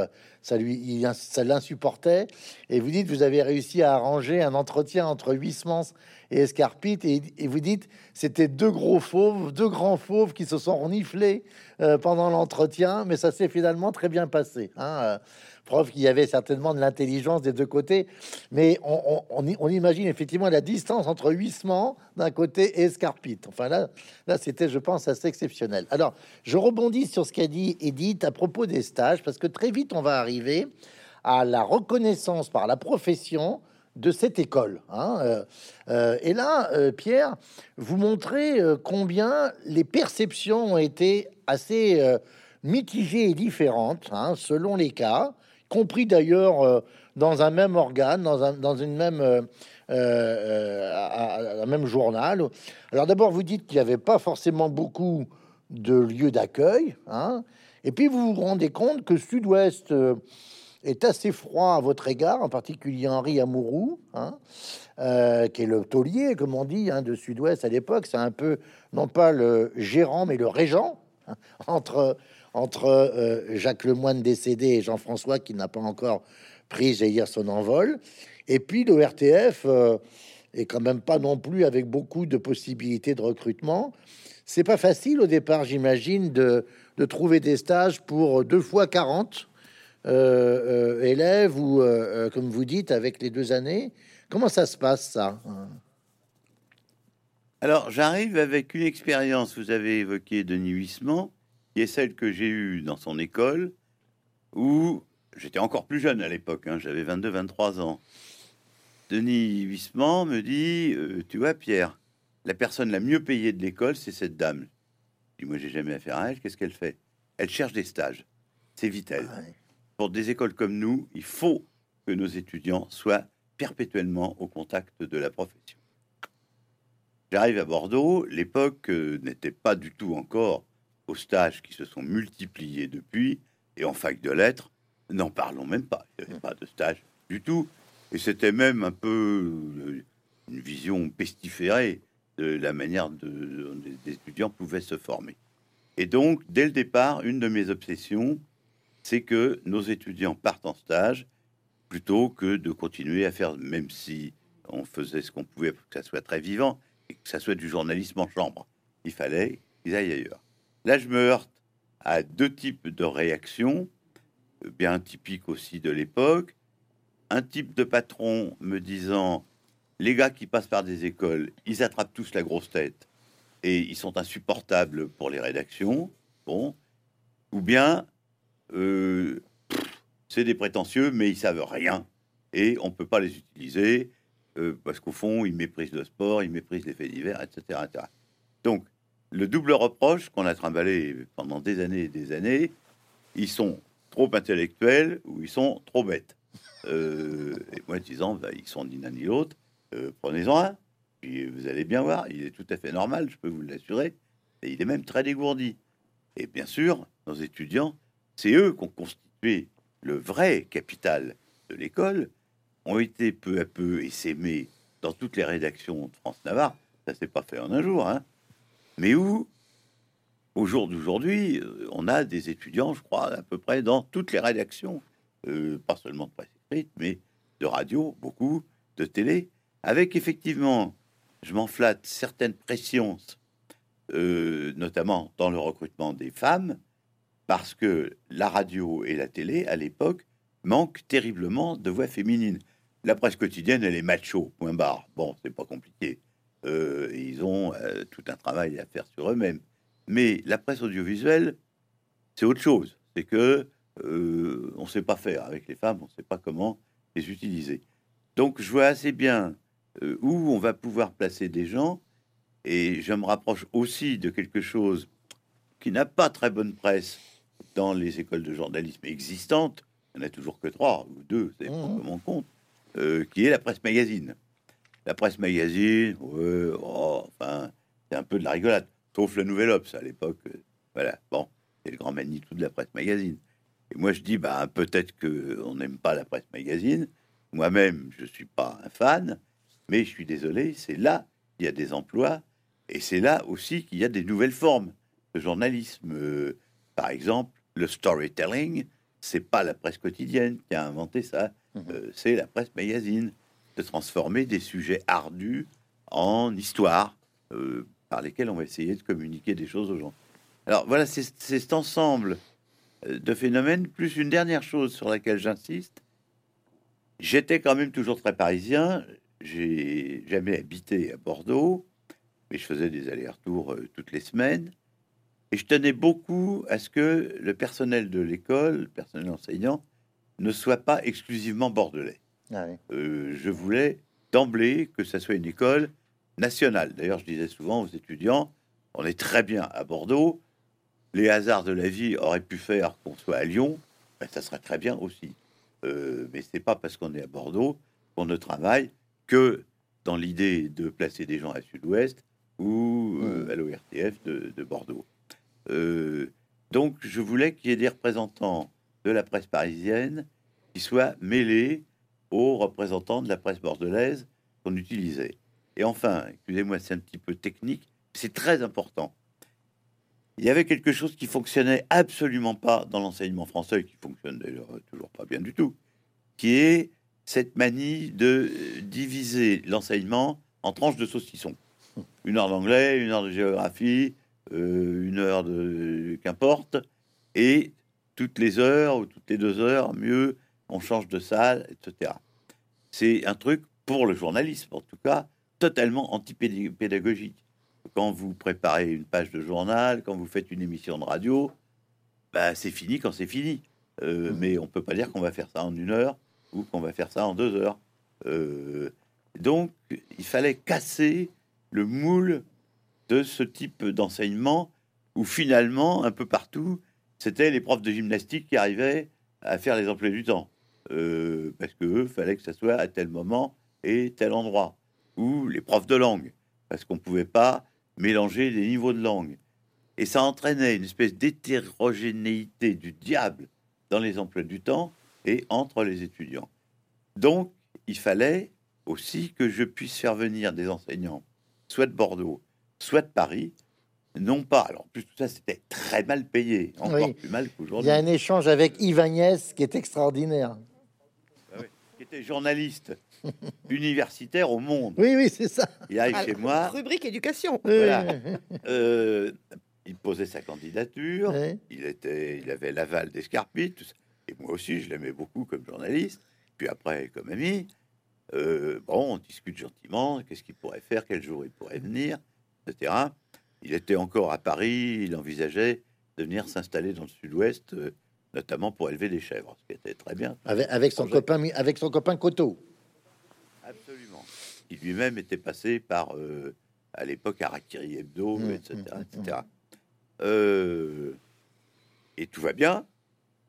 ça lui, ça l'insupportait. Et vous dites, vous avez réussi à arranger un entretien entre Huysmans et Escarpite, et, vous dites, c'était deux gros fauves, deux grands fauves qui se sont reniflés euh, pendant l'entretien, mais ça s'est finalement très bien passé. Hein, euh preuve qu'il y avait certainement de l'intelligence des deux côtés. Mais on, imagine effectivement la distance entre Huissement d'un côté et Escarpite. Enfin là, là c'était, je pense, assez exceptionnel. Alors, je rebondis sur ce qu'a dit Edith à propos des stages, parce que très vite, on va arriver à la reconnaissance par la profession de cette école. Hein, euh, euh, et là, euh, Pierre, vous montrez combien les perceptions ont été assez mitigées et différentes hein, selon les cas, compris d'ailleurs dans un même organe, dans, un, une même, un même journal. Alors d'abord, vous dites qu'il n'y avait pas forcément beaucoup de lieux d'accueil, hein, et puis vous vous rendez compte que Sud-Ouest est assez froid à votre égard, en particulier Henri Amouroux, hein, euh, qui est le taulier, comme on dit, hein, de Sud-Ouest à l'époque. C'est un peu, non pas le gérant, mais le régent hein, entre, entre euh, Jacques Lemoine décédé et Jean-François qui n'a pas encore pris, hier son envol. Et puis le RTF euh, est quand même pas non plus avec beaucoup de possibilités de recrutement. C'est pas facile au départ, j'imagine, de, trouver des stages pour deux fois 40 euh, élèves ou, comme vous dites, avec les deux années Comment ça se passe, ça? Alors, j'arrive avec une expérience, vous avez évoqué Denis Huissement, qui est celle que j'ai eue dans son école, où j'étais encore plus jeune à l'époque, hein, j'avais 22-23 ans. Denis Huissement me dit, tu vois Pierre, la personne la mieux payée de l'école, c'est cette dame. Je dis, moi j'ai jamais affaire à elle, qu'est-ce qu'elle fait? Elle cherche des stages. C'est Vitel. Ah pour des écoles comme nous, il faut que nos étudiants soient perpétuellement au contact de la profession. J'arrive à Bordeaux, l'époque euh, n'était pas du tout encore aux stages qui se sont multipliés depuis, et en fac de lettres, n'en parlons même pas. Il n'y avait pas de stage du tout, et c'était même un peu euh, une vision pestiférée de la manière dont les étudiants pouvaient se former. Et donc, dès le départ, une de mes obsessions, c'est que nos étudiants partent en stage plutôt que de continuer à faire, même si on faisait ce qu'on pouvait pour que ça soit très vivant et que ça soit du journalisme en chambre. Il fallait qu'ils aillent ailleurs. Là, je me heurte à deux types de réactions, euh, bien typiques aussi de l'époque. Un type de patron me disant les gars qui passent par des écoles, ils attrapent tous la grosse tête et ils sont insupportables pour les rédactions. Bon, ou bien euh, c'est des prétentieux, mais ils savent rien et on peut pas les utiliser euh, parce qu'au fond, ils méprisent le sport, ils méprisent les faits divers, etc., Donc, le double reproche qu'on a trimballé pendant des années et des années, ils sont trop intellectuels ou ils sont trop bêtes. Euh, et moi, disant, bah, ils sont ni l'un ni l'autre, prenez-en un, puis vous allez bien voir, il est tout à fait normal, je peux vous l'assurer, et il est même très dégourdi. Et bien sûr, nos étudiants c'est eux qui ont constitué le vrai capital de l'école, ont été peu à peu essaimés dans toutes les rédactions de France-Navarre. Ça s'est pas fait en un jour, hein. Mais où, au jour d'aujourd'hui, euh, on a des étudiants, je crois, à peu près dans toutes les rédactions, euh, pas seulement de presse écrite, mais de radio, beaucoup, de télé, avec effectivement, je m'en flatte, certaines pressions, euh, notamment dans le recrutement des femmes, parce que la radio et la télé, à l'époque, manquent terriblement de voix féminines. La presse quotidienne, elle est macho, point barre. Bon, c'est pas compliqué. Euh, ils ont euh, tout un travail à faire sur eux-mêmes. Mais la presse audiovisuelle, c'est autre chose. C'est que euh, on ne sait pas faire avec les femmes, on ne sait pas comment les utiliser. Donc, je vois assez bien où on va pouvoir placer des gens, et je me rapproche aussi de quelque chose qui n'a pas très bonne presse, dans les écoles de journalisme existantes, il n'y en a toujours que trois ou deux, c'est mmh. mon compte, qui est la presse magazine. La presse magazine, oh, enfin, c'est un peu de la rigolade, sauf le Nouvel Obs à l'époque. Euh, voilà, bon, c'est le grand Manitou de la presse magazine. Et moi, je dis, bah, peut-être que on n'aime pas la presse magazine. Moi-même, je suis pas un fan, mais je suis désolé, c'est là qu'il y a des emplois et c'est là aussi qu'il y a des nouvelles formes de journalisme. Euh, par exemple, le storytelling, c'est pas la presse quotidienne qui a inventé ça, mhm. euh, c'est la presse magazine, de transformer des sujets ardus en histoire euh, par lesquels on va essayer de communiquer des choses aux gens. Alors voilà, c'est cet ensemble euh, de phénomènes, plus une dernière chose sur laquelle j'insiste. J'étais quand même toujours très parisien, j'ai jamais habité à Bordeaux, mais je faisais des allers-retours toutes les semaines. Et je tenais beaucoup à ce que le personnel de l'école, le personnel enseignant, ne soit pas exclusivement bordelais. Ah je voulais d'emblée que ça soit une école nationale. D'ailleurs, je disais souvent aux étudiants, on est très bien à Bordeaux. Les hasards de la vie auraient pu faire qu'on soit à Lyon, ben, ça serait très bien aussi. Euh, mais c'est pas parce qu'on est à Bordeaux qu'on ne travaille que dans l'idée de placer des gens à Sud-Ouest ou euh, à l'ORTF de, Bordeaux. Euh, donc, je voulais qu'il y ait des représentants de la presse parisienne qui soient mêlés aux représentants de la presse bordelaise qu'on utilisait. Et enfin, excusez-moi, c'est un petit peu technique, c'est très important. Il y avait quelque chose qui fonctionnait absolument pas dans l'enseignement français, qui fonctionne d'ailleurs toujours pas bien du tout, qui est cette manie de diviser l'enseignement en tranches de saucisson. Une heure d'anglais, une heure de géographie, euh, une heure de qu'importe, et toutes les heures ou toutes les deux heures, mieux, on change de salle, etc. C'est un truc pour le journalisme, en tout cas, totalement anti-pédagogique. Quand vous préparez une page de journal, quand vous faites une émission de radio, bah, c'est fini quand c'est fini. Euh, mmh. Mais on peut pas dire qu'on va faire ça en une heure ou qu'on va faire ça en deux heures. Euh, donc, il fallait casser le moule de ce type d'enseignement où finalement, un peu partout, c'était les profs de gymnastique qui arrivaient à faire les emplois du temps. Euh, parce que fallait que ça soit à tel moment et tel endroit. Ou les profs de langue, parce qu'on ne pouvait pas mélanger les niveaux de langue. Et ça entraînait une espèce d'hétérogénéité du diable dans les emplois du temps et entre les étudiants. Donc, il fallait aussi que je puisse faire venir des enseignants, soit de Bordeaux, soit de Paris, non pas. Alors, en plus, tout ça, c'était très mal payé, encore plus mal qu'aujourd'hui. Il y a un échange avec Yves qui est extraordinaire. Était journaliste universitaire au monde. Oui, oui, c'est ça. Il arrive chez moi. Rubrique éducation. Euh, il posait sa candidature. Il, était, il avait l'aval d'Escarpite. Et moi aussi, je l'aimais beaucoup comme journaliste. Puis après, comme ami. Euh, bon, on discute gentiment. Qu'est-ce qu'il pourrait faire? Quel jour il pourrait venir? Etc. Il était encore à Paris. Il envisageait de venir s'installer dans le sud-ouest, euh, notamment pour élever des chèvres, ce qui était très bien. Avec, son, copain, avec son copain Coteau. Absolument. Il lui-même était passé par, euh, à l'époque, Harakiri Hebdo, etc. Mmh, etc. Mmh, mmh. et tout va bien.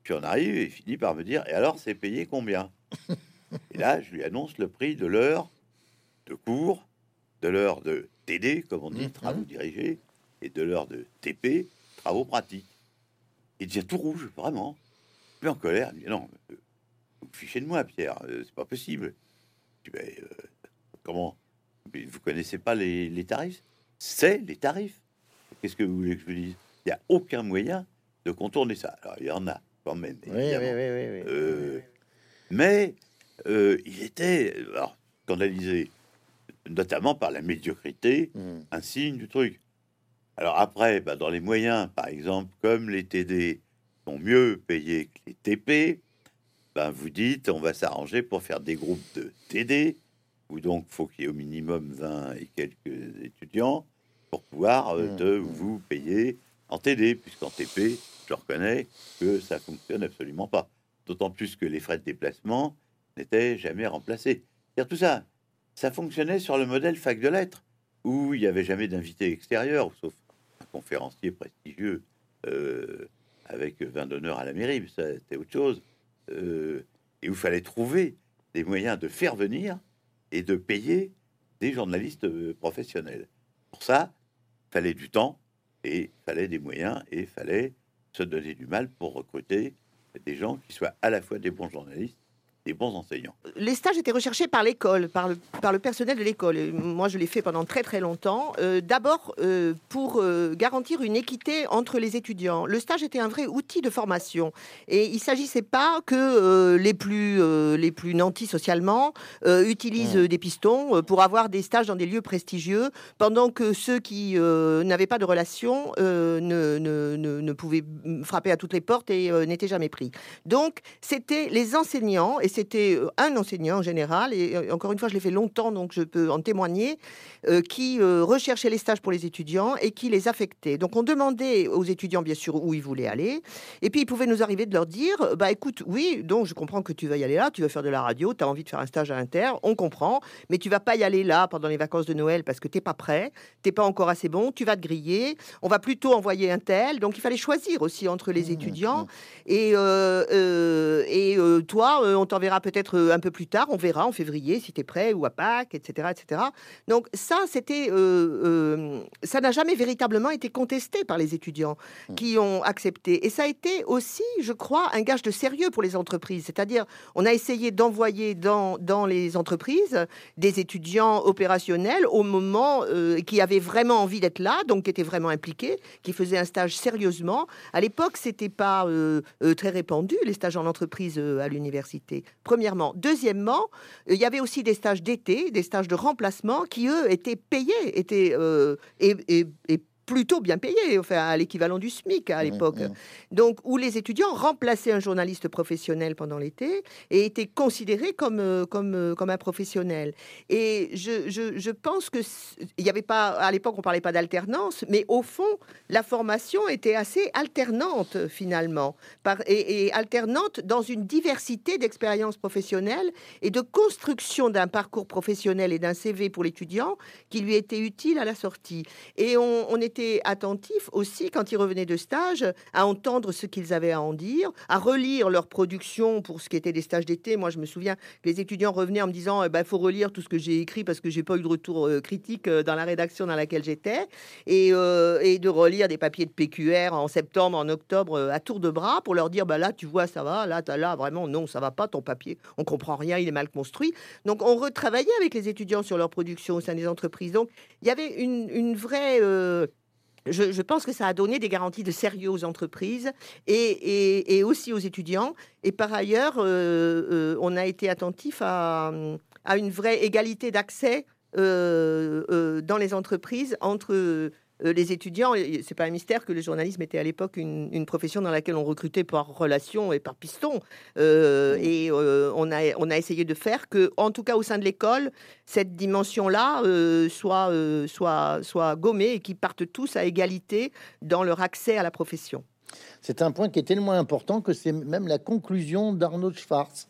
Puis on arrive et il finit par me dire Et alors, c'est payé combien? Et là, je lui annonce le prix de l'heure de cours, de l'heure de TD, comme on dit, travaux dirigés, et de l'heure de TP, travaux pratiques. Il devient tout rouge, vraiment. Puis en colère, il dit Non, euh, vous fichez de moi, Pierre, euh, c'est pas possible. Je dis ben, euh, Comment? Vous connaissez pas les, les tarifs? C'est les tarifs. Qu'est-ce que vous voulez que je vous dise? Il n'y a aucun moyen de contourner ça. Alors, il y en a quand même. mais il était scandalisé notamment par la médiocrité, hmm. un signe du truc. Alors après, bah, dans les moyens, par exemple, comme les TD sont mieux payés que les TP, ben vous dites, on va s'arranger pour faire des groupes de TD, où donc faut qu'il y ait au minimum 20 et quelques étudiants pour pouvoir euh, hmm. de vous payer en TD, puisqu'en TP, je reconnais que ça fonctionne absolument pas. D'autant plus que les frais de déplacement n'étaient jamais remplacés. Tout ça, ça fonctionnait sur le modèle fac de lettres, où il n'y avait jamais d'invité extérieur, sauf un conférencier prestigieux euh, avec 20 d'honneur à la mairie, mais ça c'était autre chose. Euh, et il fallait trouver des moyens de faire venir et de payer des journalistes euh, professionnels. Pour ça, il fallait du temps et il fallait des moyens et il fallait se donner du mal pour recruter des gens qui soient à la fois des bons journalistes bons enseignants. Les stages étaient recherchés par l'école, par le, par le personnel de l'école. Moi, je l'ai fait pendant très très longtemps. Euh, d'abord, euh, pour euh, garantir une équité entre les étudiants. Le stage était un vrai outil de formation. Et il ne s'agissait pas que les, plus, les plus nantis socialement utilisent mmh. des pistons pour avoir des stages dans des lieux prestigieux, pendant que ceux qui n'avaient pas de relation ne, ne, ne, ne, pouvaient frapper à toutes les portes et n'étaient jamais pris. Donc, c'était les enseignants, et c'était un enseignant en général, et encore une fois, je l'ai fait longtemps, donc je peux en témoigner, qui recherchait les stages pour les étudiants et qui les affectait. Donc on demandait aux étudiants, bien sûr, où ils voulaient aller, et puis il pouvait nous arriver de leur dire, bah écoute, oui, donc je comprends que tu vas y aller là, tu vas faire de la radio, tu as envie de faire un stage à l'Inter, on comprend, mais tu vas pas y aller là pendant les vacances de Noël parce que t'es pas prêt, t'es pas encore assez bon, tu vas te griller, on va plutôt envoyer un tel, donc il fallait choisir aussi entre les mmh, étudiants, mmh. et, et toi, on t'enverra peut-être un peu plus tard, on verra en février si tu es prêt ou à Pâques, etc. etc. Donc ça, c'était, ça n'a jamais véritablement été contesté par les étudiants mmh. qui ont accepté. Et ça a été aussi, je crois, un gage de sérieux pour les entreprises. C'est-à-dire, on a essayé d'envoyer dans, dans les entreprises des étudiants opérationnels au moment qui avaient vraiment envie d'être là, donc qui étaient vraiment impliqués, qui faisaient un stage sérieusement. À l'époque, c'était pas très répandu, les stages en entreprise à l'université. Premièrement. Deuxièmement, il y avait aussi des stages d'été, des stages de remplacement qui, eux, étaient payés, étaient, et plutôt bien payé, enfin à l'équivalent du SMIC à mmh, l'époque. Mmh. Donc où les étudiants remplaçaient un journaliste professionnel pendant l'été et étaient considérés comme euh, comme euh, comme un professionnel. Et je, je, je pense que il n'y avait pas à l'époque on parlait pas d'alternance, mais au fond la formation était assez alternante finalement, par, et, et alternante dans une diversité d'expériences professionnelles et de construction d'un parcours professionnel et d'un CV pour l'étudiant qui lui était utile à la sortie. Et on, on était attentifs aussi, quand ils revenaient de stage, à entendre ce qu'ils avaient à en dire, à relire leur production pour ce qui était des stages d'été. Moi, je me souviens que les étudiants revenaient en me disant, il eh ben, faut relire tout ce que j'ai écrit parce que j'ai pas eu de retour euh, critique euh, dans la rédaction dans laquelle j'étais, et, euh, et, de relire des papiers de PQR en septembre, en octobre, à tour de bras pour leur dire, bah là, tu vois, ça va, là, as, là, vraiment, non, ça va pas, ton papier, on comprend rien, il est mal construit. Donc, on retravaillait avec les étudiants sur leur production au sein des entreprises. Donc, il y avait une, une vraie je, pense que ça a donné des garanties de sérieux aux entreprises et, aussi aux étudiants. Et par ailleurs, euh, euh, on a été attentif à, une vraie égalité d'accès euh, dans les entreprises entre les étudiants, c'est pas un mystère que le journalisme était à l'époque une, profession dans laquelle on recrutait par relation et par piston. Euh, et euh, on, a, on a essayé de faire que, en tout cas au sein de l'école, cette dimension-là soit, soit, soit gommée et qu'ils partent tous à égalité dans leur accès à la profession. C'est un point qui est tellement important que c'est même la conclusion d'Arnaud Schwartz.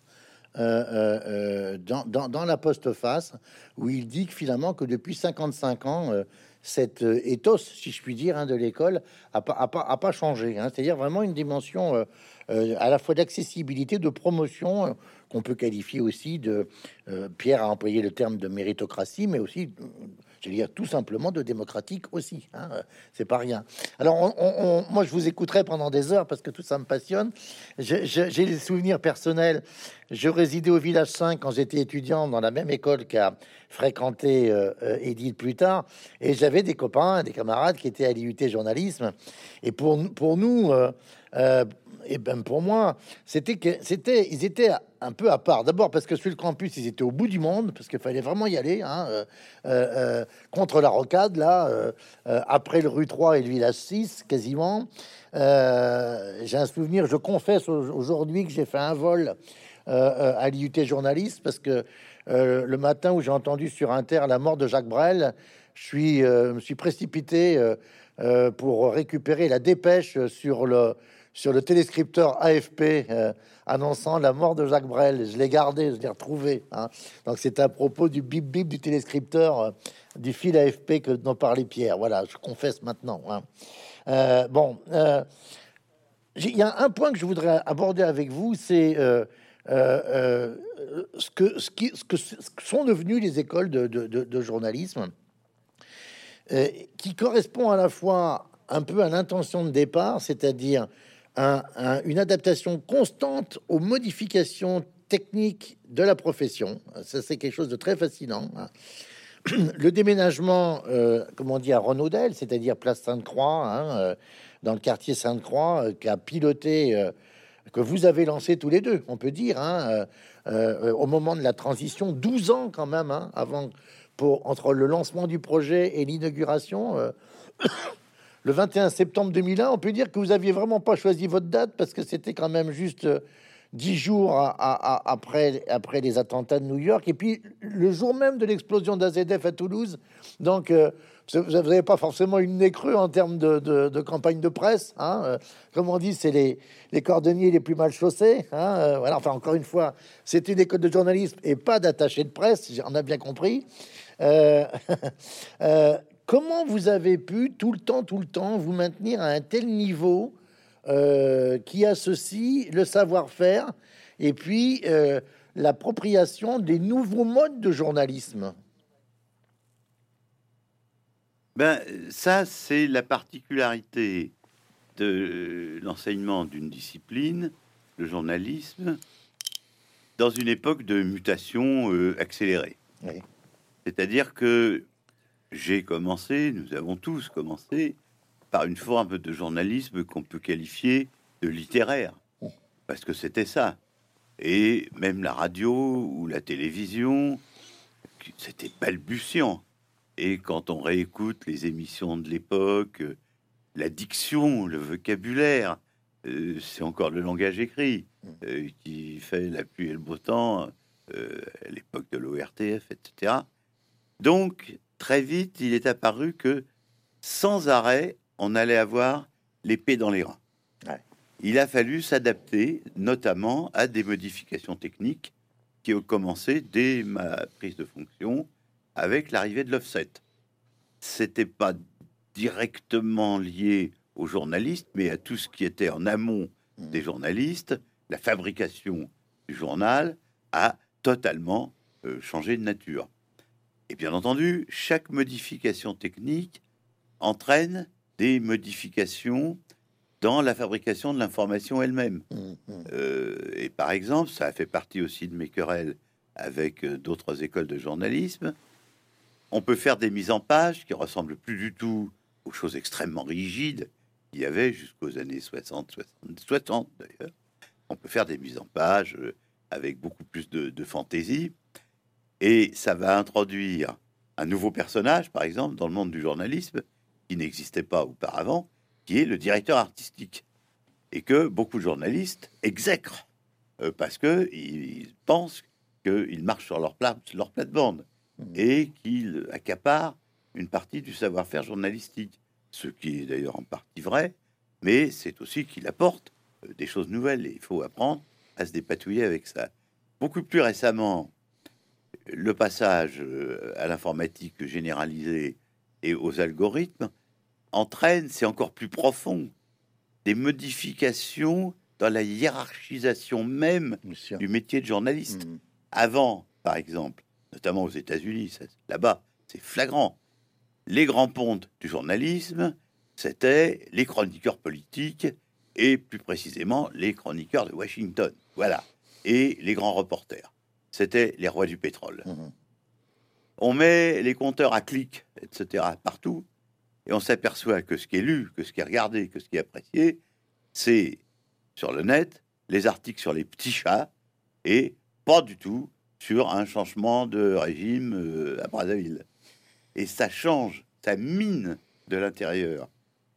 dans, dans, dans, la postface, où il dit que finalement que depuis 55 ans, euh, éthos, si je puis dire, hein, de l'école a pas, a pas, changé. Hein. C'est-à-dire vraiment une dimension euh, euh, à la fois d'accessibilité, de promotion, qu'on peut qualifier aussi de... Pierre a employé le terme de méritocratie, mais aussi je veux dire tout simplement de démocratique aussi. Hein, c'est pas rien. Alors, moi, je vous écouterai pendant des heures parce que tout ça me passionne. J'ai des souvenirs personnels. Je résidais au village 5 quand j'étais étudiant dans la même école qu'a fréquenté euh, Edith plus tard, et j'avais des copains, des camarades qui étaient à l'IUT journalisme. Et pour pour nous, euh, euh, et ben pour moi, c'était que ils étaient un peu à part. D'abord parce que sur le campus, ils étaient au bout du monde, parce qu'il fallait vraiment y aller hein, euh, euh, contre la rocade là, après le rue 3 et le village 6, quasiment. j'ai un souvenir, je confesse aujourd'hui que j'ai fait un vol à l'IUT journaliste parce que le matin où j'ai entendu sur Inter la mort de Jacques Brel, je suis, me suis précipité pour récupérer la dépêche sur le sur le téléscripteur AFP euh, annonçant la mort de Jacques Brel. Je l'ai gardé, je l'ai retrouvé. Hein. Donc c'est à propos du bip bip du téléscripteur euh, du fil AFP que dont parlait Pierre. Voilà, je confesse maintenant. Hein. Euh, bon, il y a un point que je voudrais aborder avec vous, c'est ce que, sont devenues les écoles de journalisme, qui correspond à la fois un peu à l'intention de départ, c'est-à-dire une adaptation constante aux modifications techniques de la profession. Ça, c'est quelque chose de très fascinant. Hein. Le déménagement, euh, comme on dit, à Renaudel, c'est-à-dire place Sainte-Croix, hein, euh, dans le quartier Sainte-Croix, euh, qui a piloté, que vous avez lancé tous les deux, on peut dire, hein, au moment de la transition, 12 ans quand même, avant, pour, entre le lancement du projet et l'inauguration. Le 21 septembre 2001, on peut dire que vous aviez vraiment pas choisi votre date parce que c'était quand même juste euh, dix jours après, après les attentats de New York, et puis le jour même de l'explosion d'AZF à Toulouse. Donc, euh, vous n'avez pas forcément une nez en termes de, campagne de presse. Hein. Euh, comme on dit, c'est les, les, cordonniers les plus mal chaussés. Hein. Voilà, enfin, encore une fois, c'est une école de journalisme et pas d'attaché de presse, on a bien compris. comment vous avez pu tout le temps, tout le temps, vous maintenir à un tel niveau euh, qui associe le savoir-faire et puis euh, l'appropriation des nouveaux modes de journalisme? Ben, ça, c'est la particularité de l'enseignement d'une discipline, le journalisme, dans une époque de mutation euh, accélérée. C'est-à-dire que j'ai commencé, nous avons tous commencé, par une forme de journalisme qu'on peut qualifier de littéraire, parce que c'était ça. Et même la radio ou la télévision, c'était balbutiant. Et quand on réécoute les émissions de l'époque, la diction, le vocabulaire, euh, c'est encore le langage écrit euh, qui fait la pluie et le beau temps euh, à l'époque de l'ORTF, etc. Donc, très vite, il est apparu que sans arrêt, on allait avoir l'épée dans les reins. Il a fallu s'adapter, notamment à des modifications techniques qui ont commencé dès ma prise de fonction avec l'arrivée de l'offset. C'était pas directement lié aux journalistes, mais à tout ce qui était en amont mmh. des journalistes. La fabrication du journal a totalement euh, changé de nature. Et bien entendu, chaque modification technique entraîne des modifications dans la fabrication de l'information elle-même. Mmh, mmh. Euh, et par exemple, ça a fait partie aussi de mes querelles avec euh, d'autres écoles de journalisme. On peut faire des mises en page qui ressemblent plus du tout aux choses extrêmement rigides qu'il y avait jusqu'aux années 60, 60, 60 d'ailleurs. On peut faire des mises en page euh, avec beaucoup plus de, de fantaisie. Et ça va introduire un nouveau personnage, par exemple, dans le monde du journalisme, qui n'existait pas auparavant, qui est le directeur artistique, et que beaucoup de journalistes exècrent euh, parce que ils pensent qu'ils marchent sur leur plate-bande mmh. et qu'ils accaparent une partie du savoir-faire journalistique, ce qui est d'ailleurs en partie vrai, mais c'est aussi qu'il apporte euh, des choses nouvelles et il faut apprendre à se dépatouiller avec ça. Beaucoup plus récemment, le passage euh, à l'informatique généralisée et aux algorithmes entraîne, c'est encore plus profond, des modifications dans la hiérarchisation même du métier de journaliste. Mm. Avant, par exemple, notamment aux États-Unis, là-bas, c'est flagrant. Les grands pontes du journalisme, c'était les chroniqueurs politiques et plus précisément les chroniqueurs de Washington. Voilà. Et les grands reporters. C'était les rois du pétrole. Mm-hmm. On met les compteurs à clics, etc., partout. Et on s'aperçoit que ce qui est lu, que ce qui est regardé, que ce qui est apprécié, c'est sur le net les articles sur les petits chats et pas du tout sur un changement de régime euh, à Brazzaville. Et ça change, ça mine de l'intérieur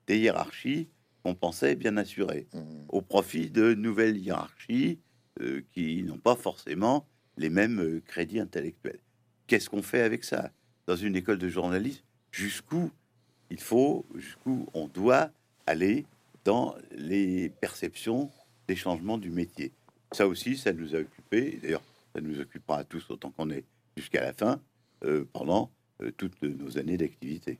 des hiérarchies qu'on pensait bien assurées, mmh. au profit de nouvelles hiérarchies euh, qui n'ont pas forcément les mêmes euh, crédits intellectuels. Qu'est-ce qu'on fait avec ça? Dans une école de journalisme, jusqu'où il faut, jusqu'où on doit aller dans les perceptions des changements du métier? Ça aussi, ça nous a occupé. D'ailleurs, ça nous occupera à tous autant qu'on est jusqu'à la fin euh, pendant toutes nos années d'activité.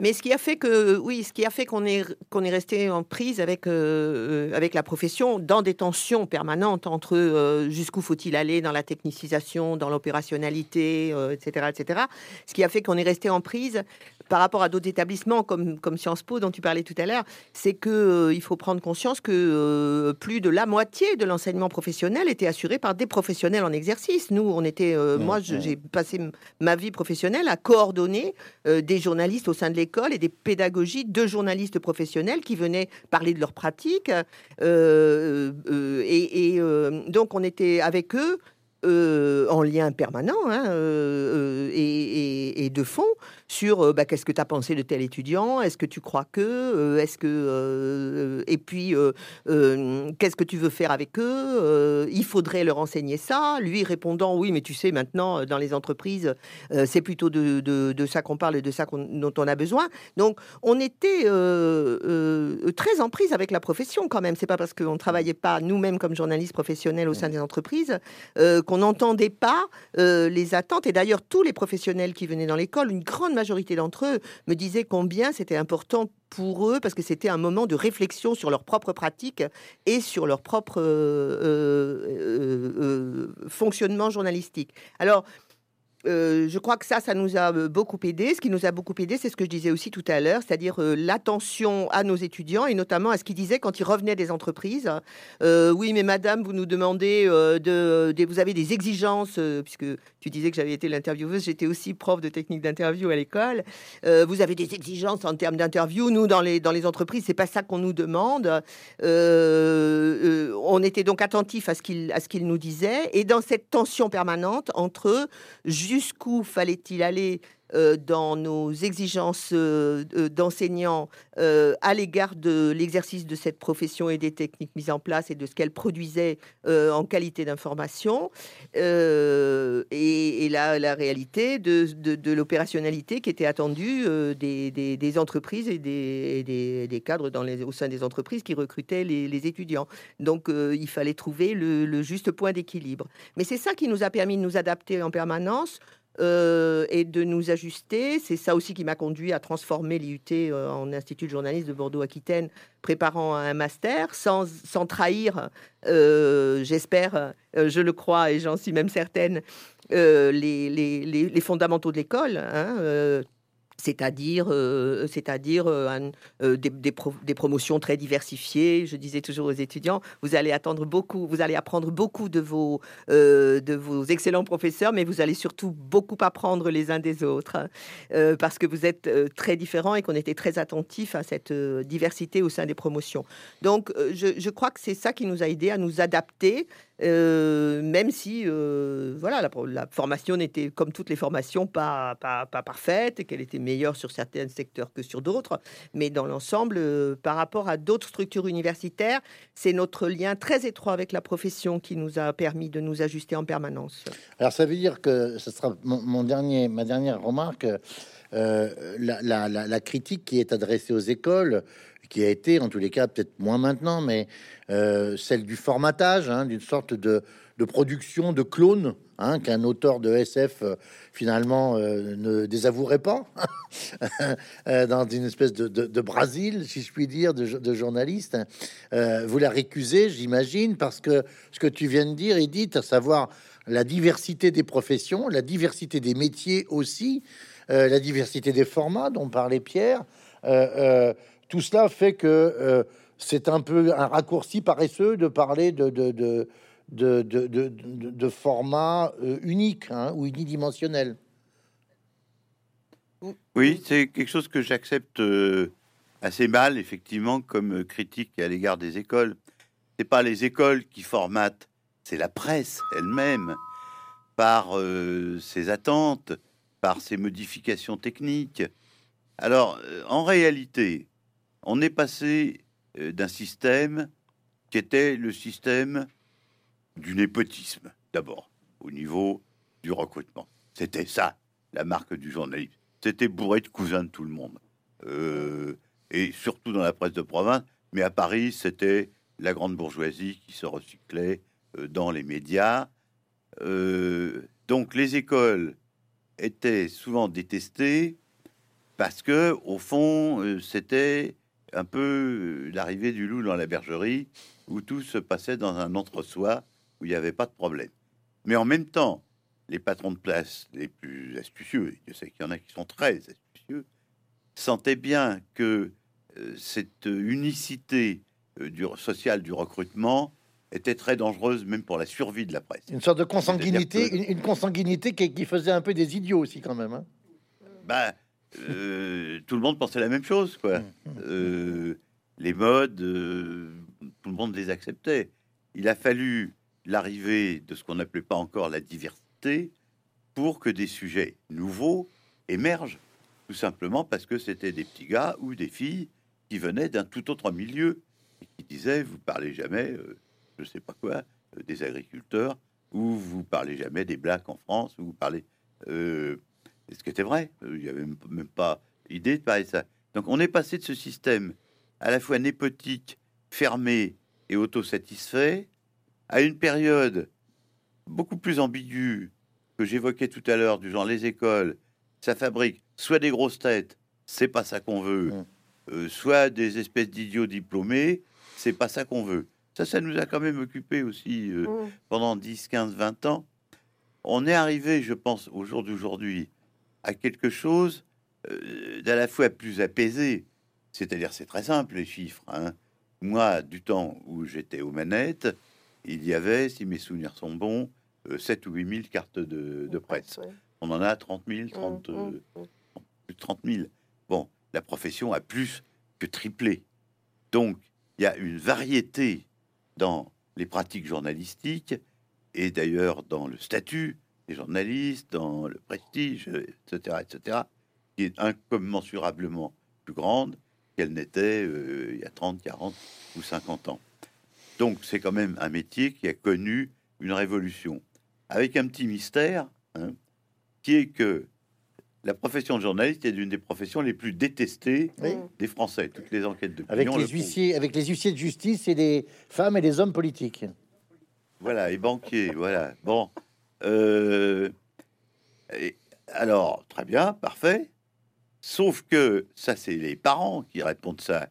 Mais ce qui a fait que, oui, ce qui a fait qu'on est, qu'on est resté en prise avec, euh, avec la profession, dans des tensions permanentes entre euh, jusqu'où faut-il aller dans la technicisation, dans l'opérationnalité, etc., etc. Ce qui a fait qu'on est resté en prise par rapport à d'autres établissements comme, comme Sciences Po dont tu parlais tout à l'heure, c'est que il faut prendre conscience que plus de la moitié de l'enseignement professionnel était assuré par des professionnels en exercice. Nous, on était, mmh, moi, mmh. j'ai passé ma vie professionnelle à coordonner euh, des journalistes au sein de l'école et des pédagogies de journalistes professionnels qui venaient parler de leur pratique. Euh, euh, et, donc, on était avec eux euh, en lien permanent hein, euh, euh, et, de fond sur bah, qu'est-ce que tu as pensé de tel étudiant, est-ce que tu crois que, est-ce que, et puis qu'est-ce que tu veux faire avec eux, il faudrait leur enseigner ça, lui répondant oui, mais tu sais maintenant dans les entreprises c'est plutôt de, ça qu'on parle et de ça dont on a besoin. Donc on était très en prise avec la profession quand même. C'est pas parce qu'on ne travaillait pas nous-mêmes comme journalistes professionnels au sein des entreprises qu'on n'entendait pas euh, les attentes. Et d'ailleurs, tous les professionnels qui venaient dans l'école, une grande majorité d'entre eux me disaient combien c'était important pour eux parce que c'était un moment de réflexion sur leur propre pratique et sur leur propre euh, euh, fonctionnement journalistique. Euh, je crois que ça, ça nous a euh, beaucoup aidé. Ce qui nous a beaucoup aidé, c'est ce que je disais aussi tout à l'heure, c'est-à-dire euh, l'attention à nos étudiants et notamment à ce qu'ils disaient quand ils revenaient des entreprises. oui, mais madame, vous nous demandez de, vous avez des exigences, puisque tu disais que j'avais été l'intervieweuse, j'étais aussi prof de technique d'interview à l'école. vous avez des exigences en termes d'interview. Nous, dans les, dans les entreprises, c'est pas ça qu'on nous demande. on était donc attentifs à ce qu'ils nous disaient et dans cette tension permanente entre jusqu'où fallait-il aller? Euh, dans nos exigences euh, d'enseignants euh, à l'égard de l'exercice de cette profession et des techniques mises en place et de ce qu'elle produisait en qualité d'information et, la, réalité de, l'opérationnalité qui était attendue des, entreprises et des, cadres dans les, au sein des entreprises qui recrutaient les, étudiants. Donc il fallait trouver le juste point d'équilibre. Mais c'est ça qui nous a permis de nous adapter en permanence euh, et de nous ajuster. C'est ça aussi qui m'a conduit à transformer l'IUT euh, en Institut de journalisme de Bordeaux-Aquitaine, préparant un master sans, sans trahir, euh, j'espère, je le crois et j'en suis même certaine, les, les, les, fondamentaux de l'école. Hein, c'est-à-dire, euh, c'est-à-dire euh, euh, des, promotions très diversifiées. Je disais toujours aux étudiants, vous allez attendre beaucoup, vous allez apprendre beaucoup de vos, de vos excellents professeurs, mais vous allez surtout beaucoup apprendre les uns des autres, parce que vous êtes très différents et qu'on était très attentifs à cette diversité au sein des promotions. Donc, je, je crois que c'est ça qui nous a aidé à nous adapter euh, même si euh, voilà, la, formation n'était, comme toutes les formations, pas, parfaite et qu'elle était meilleure sur certains secteurs que sur d'autres. Mais dans l'ensemble, euh, par rapport à d'autres structures universitaires, c'est notre lien très étroit avec la profession qui nous a permis de nous ajuster en permanence. Alors ça veut dire que ce sera mon, dernier, ma dernière remarque. La, critique qui est adressée aux écoles qui a été, en tous les cas, peut-être moins maintenant, mais euh, celle du formatage, hein, d'une sorte de, production de clones, hein, qu'un auteur de SF euh, finalement euh, ne désavouerait pas, dans une espèce de, de, Brésil, si je puis dire, de, journaliste. vous la récusez, j'imagine, parce que ce que tu viens de dire, Edith, à savoir la diversité des professions, la diversité des métiers aussi, la diversité des formats dont parlait Pierre. Tout cela fait que euh, c'est un peu un raccourci paresseux de parler de, format euh, unique hein, ou unidimensionnel. Oui, c'est quelque chose que j'accepte euh, assez mal, effectivement, comme critique à l'égard des écoles. C'est pas les écoles qui formatent, c'est la presse elle-même, par ses attentes, par ses modifications techniques. Alors, en réalité, on est passé euh, d'un système qui était le système du népotisme, d'abord, au niveau du recrutement. C'était ça, la marque du journalisme. C'était bourré de cousins de tout le monde. Euh, et surtout dans la presse de province. Mais à Paris, c'était la grande bourgeoisie qui se recyclait euh, dans les médias. donc les écoles étaient souvent détestées parce que, au fond, c'était un peu euh, l'arrivée du loup dans la bergerie, où tout se passait dans un entre-soi, où il n'y avait pas de problème. Mais en même temps, les patrons de place les plus astucieux, je sais qu'il y en a qui sont très astucieux, sentaient bien que euh, cette unicité euh, du social du recrutement était très dangereuse même pour la survie de la presse. Une sorte de consanguinité, une, consanguinité qui, faisait un peu des idiots aussi quand même. Hein. Ben, euh, tout le monde pensait la même chose, quoi. Mmh, mmh. Euh, les modes, euh, tout le monde les acceptait. Il a fallu l'arrivée de ce qu'on n'appelait pas encore la diversité pour que des sujets nouveaux émergent, tout simplement parce que c'était des petits gars ou des filles qui venaient d'un tout autre milieu et qui disaient vous parlez jamais, je sais pas quoi, des agriculteurs ou vous parlez jamais des blacks en France ou vous parlez ce qui était vrai, il y avait même, même pas idée de parler de ça. Donc on est passé de ce système à la fois népotique, fermé et autosatisfait à une période beaucoup plus ambiguë que j'évoquais tout à l'heure, du genre les écoles, ça fabrique soit des grosses têtes, c'est pas ça qu'on veut, mmh. euh, soit des espèces d'idiots diplômés, c'est pas ça qu'on veut. Ça, ça nous a quand même occupé aussi euh, mmh. pendant 10, 15, 20 ans. On est arrivé, je pense, au jour d'aujourd'hui, à quelque chose euh, d'à la fois plus apaisé, c'est-à-dire c'est très simple les chiffres. Hein. Moi, du temps où j'étais aux manettes, il y avait, si mes souvenirs sont bons, 7 euh, ou 8 000 cartes de, presse. On en a 30 000, 30, plus de 30 000. Bon, la profession a plus que triplé. Donc, il y a une variété dans les pratiques journalistiques et d'ailleurs dans le statut des journalistes, dans le prestige, etc., etc., qui est incommensurablement plus grande qu'elle n'était euh, il y a 30, 40 ou 50 ans. Donc c'est quand même un métier qui a connu une révolution, avec un petit mystère, hein, qui est que la profession de journaliste est l'une des professions les plus détestées des Français. Toutes les enquêtes de avec les huissiers, avec les huissiers de justice et les femmes et les hommes politiques. Voilà, et banquiers, voilà. Bon, euh, et alors très bien, parfait. Sauf que ça, c'est les parents qui répondent ça.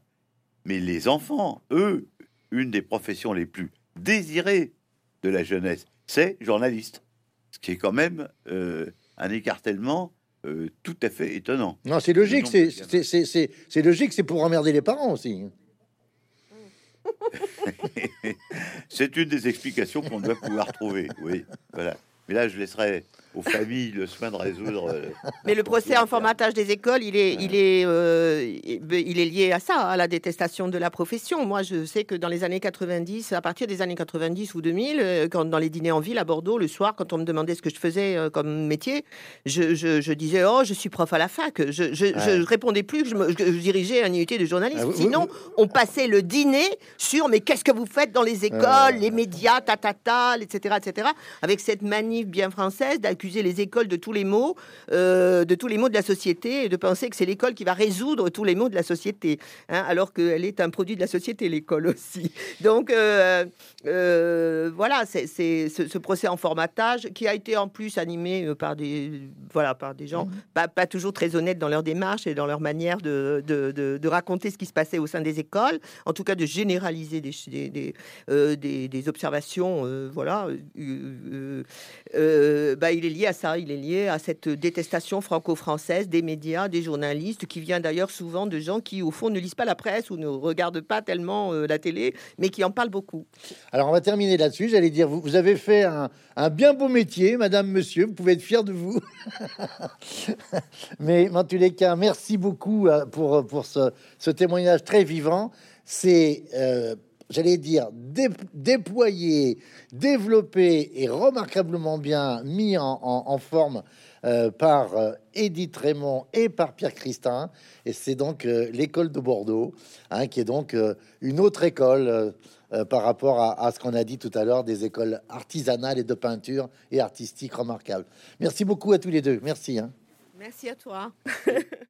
Mais les enfants, eux, une des professions les plus désirées de la jeunesse, c'est journaliste. Ce qui est quand même euh, un écartellement euh, tout à fait étonnant. Non, c'est logique, c'est logique, c'est pour emmerder les parents aussi. c'est une des explications qu'on doit pouvoir trouver. Oui, voilà. Mais là, je laisserai aux familles le soin de résoudre. Euh, Mais le procès en formatage des écoles, il est, il est, euh, il est lié à ça, à la détestation de la profession. Moi, je sais que dans les années 90, à partir des années 90 ou 2000, euh, quand dans les dîners en ville à Bordeaux, le soir, quand on me demandait ce que je faisais comme métier, je, je, disais oh, je suis prof à la fac. Je, je, répondais plus que je, me, dirigeais un unité de journaliste. Ah, Sinon, on passait le dîner sur mais qu'est-ce que vous faites dans les écoles, les médias, ta, ta, ta, etc., etc., avec cette manif bien française d'accuser les écoles de tous les maux, euh, de tous les maux de la société, et de penser que c'est l'école qui va résoudre tous les maux de la société, hein, alors qu'elle est un produit de la société, l'école aussi. Donc euh, euh, voilà, c'est ce, procès en formatage qui a été en plus animé par des voilà par des gens mmh. pas, toujours très honnêtes dans leur démarche et dans leur manière de, de, raconter ce qui se passait au sein des écoles, en tout cas de généraliser des, des, des, observations, voilà. bah, il est lié à ça, il est lié à cette détestation franco-française des médias, des journalistes, qui vient d'ailleurs souvent de gens qui, au fond, ne lisent pas la presse ou ne regardent pas tellement euh, la télé, mais qui en parlent beaucoup. Alors, on va terminer là-dessus. J'allais dire, vous, vous, avez fait un, bien beau métier, madame, monsieur, vous pouvez être fier de vous. mais en tous les cas, merci beaucoup euh, pour, pour ce, ce témoignage très vivant. C'est... Euh, j'allais dire, déployé, développé et remarquablement bien mis en, forme euh, par euh, Edith Raymond et par Pierre Christin. Et c'est donc euh, l'école de Bordeaux, hein, qui est donc une autre école par rapport à, ce qu'on a dit tout à l'heure, des écoles artisanales et de peinture et artistiques remarquables. Merci beaucoup à tous les deux. Merci. Hein. Merci à toi.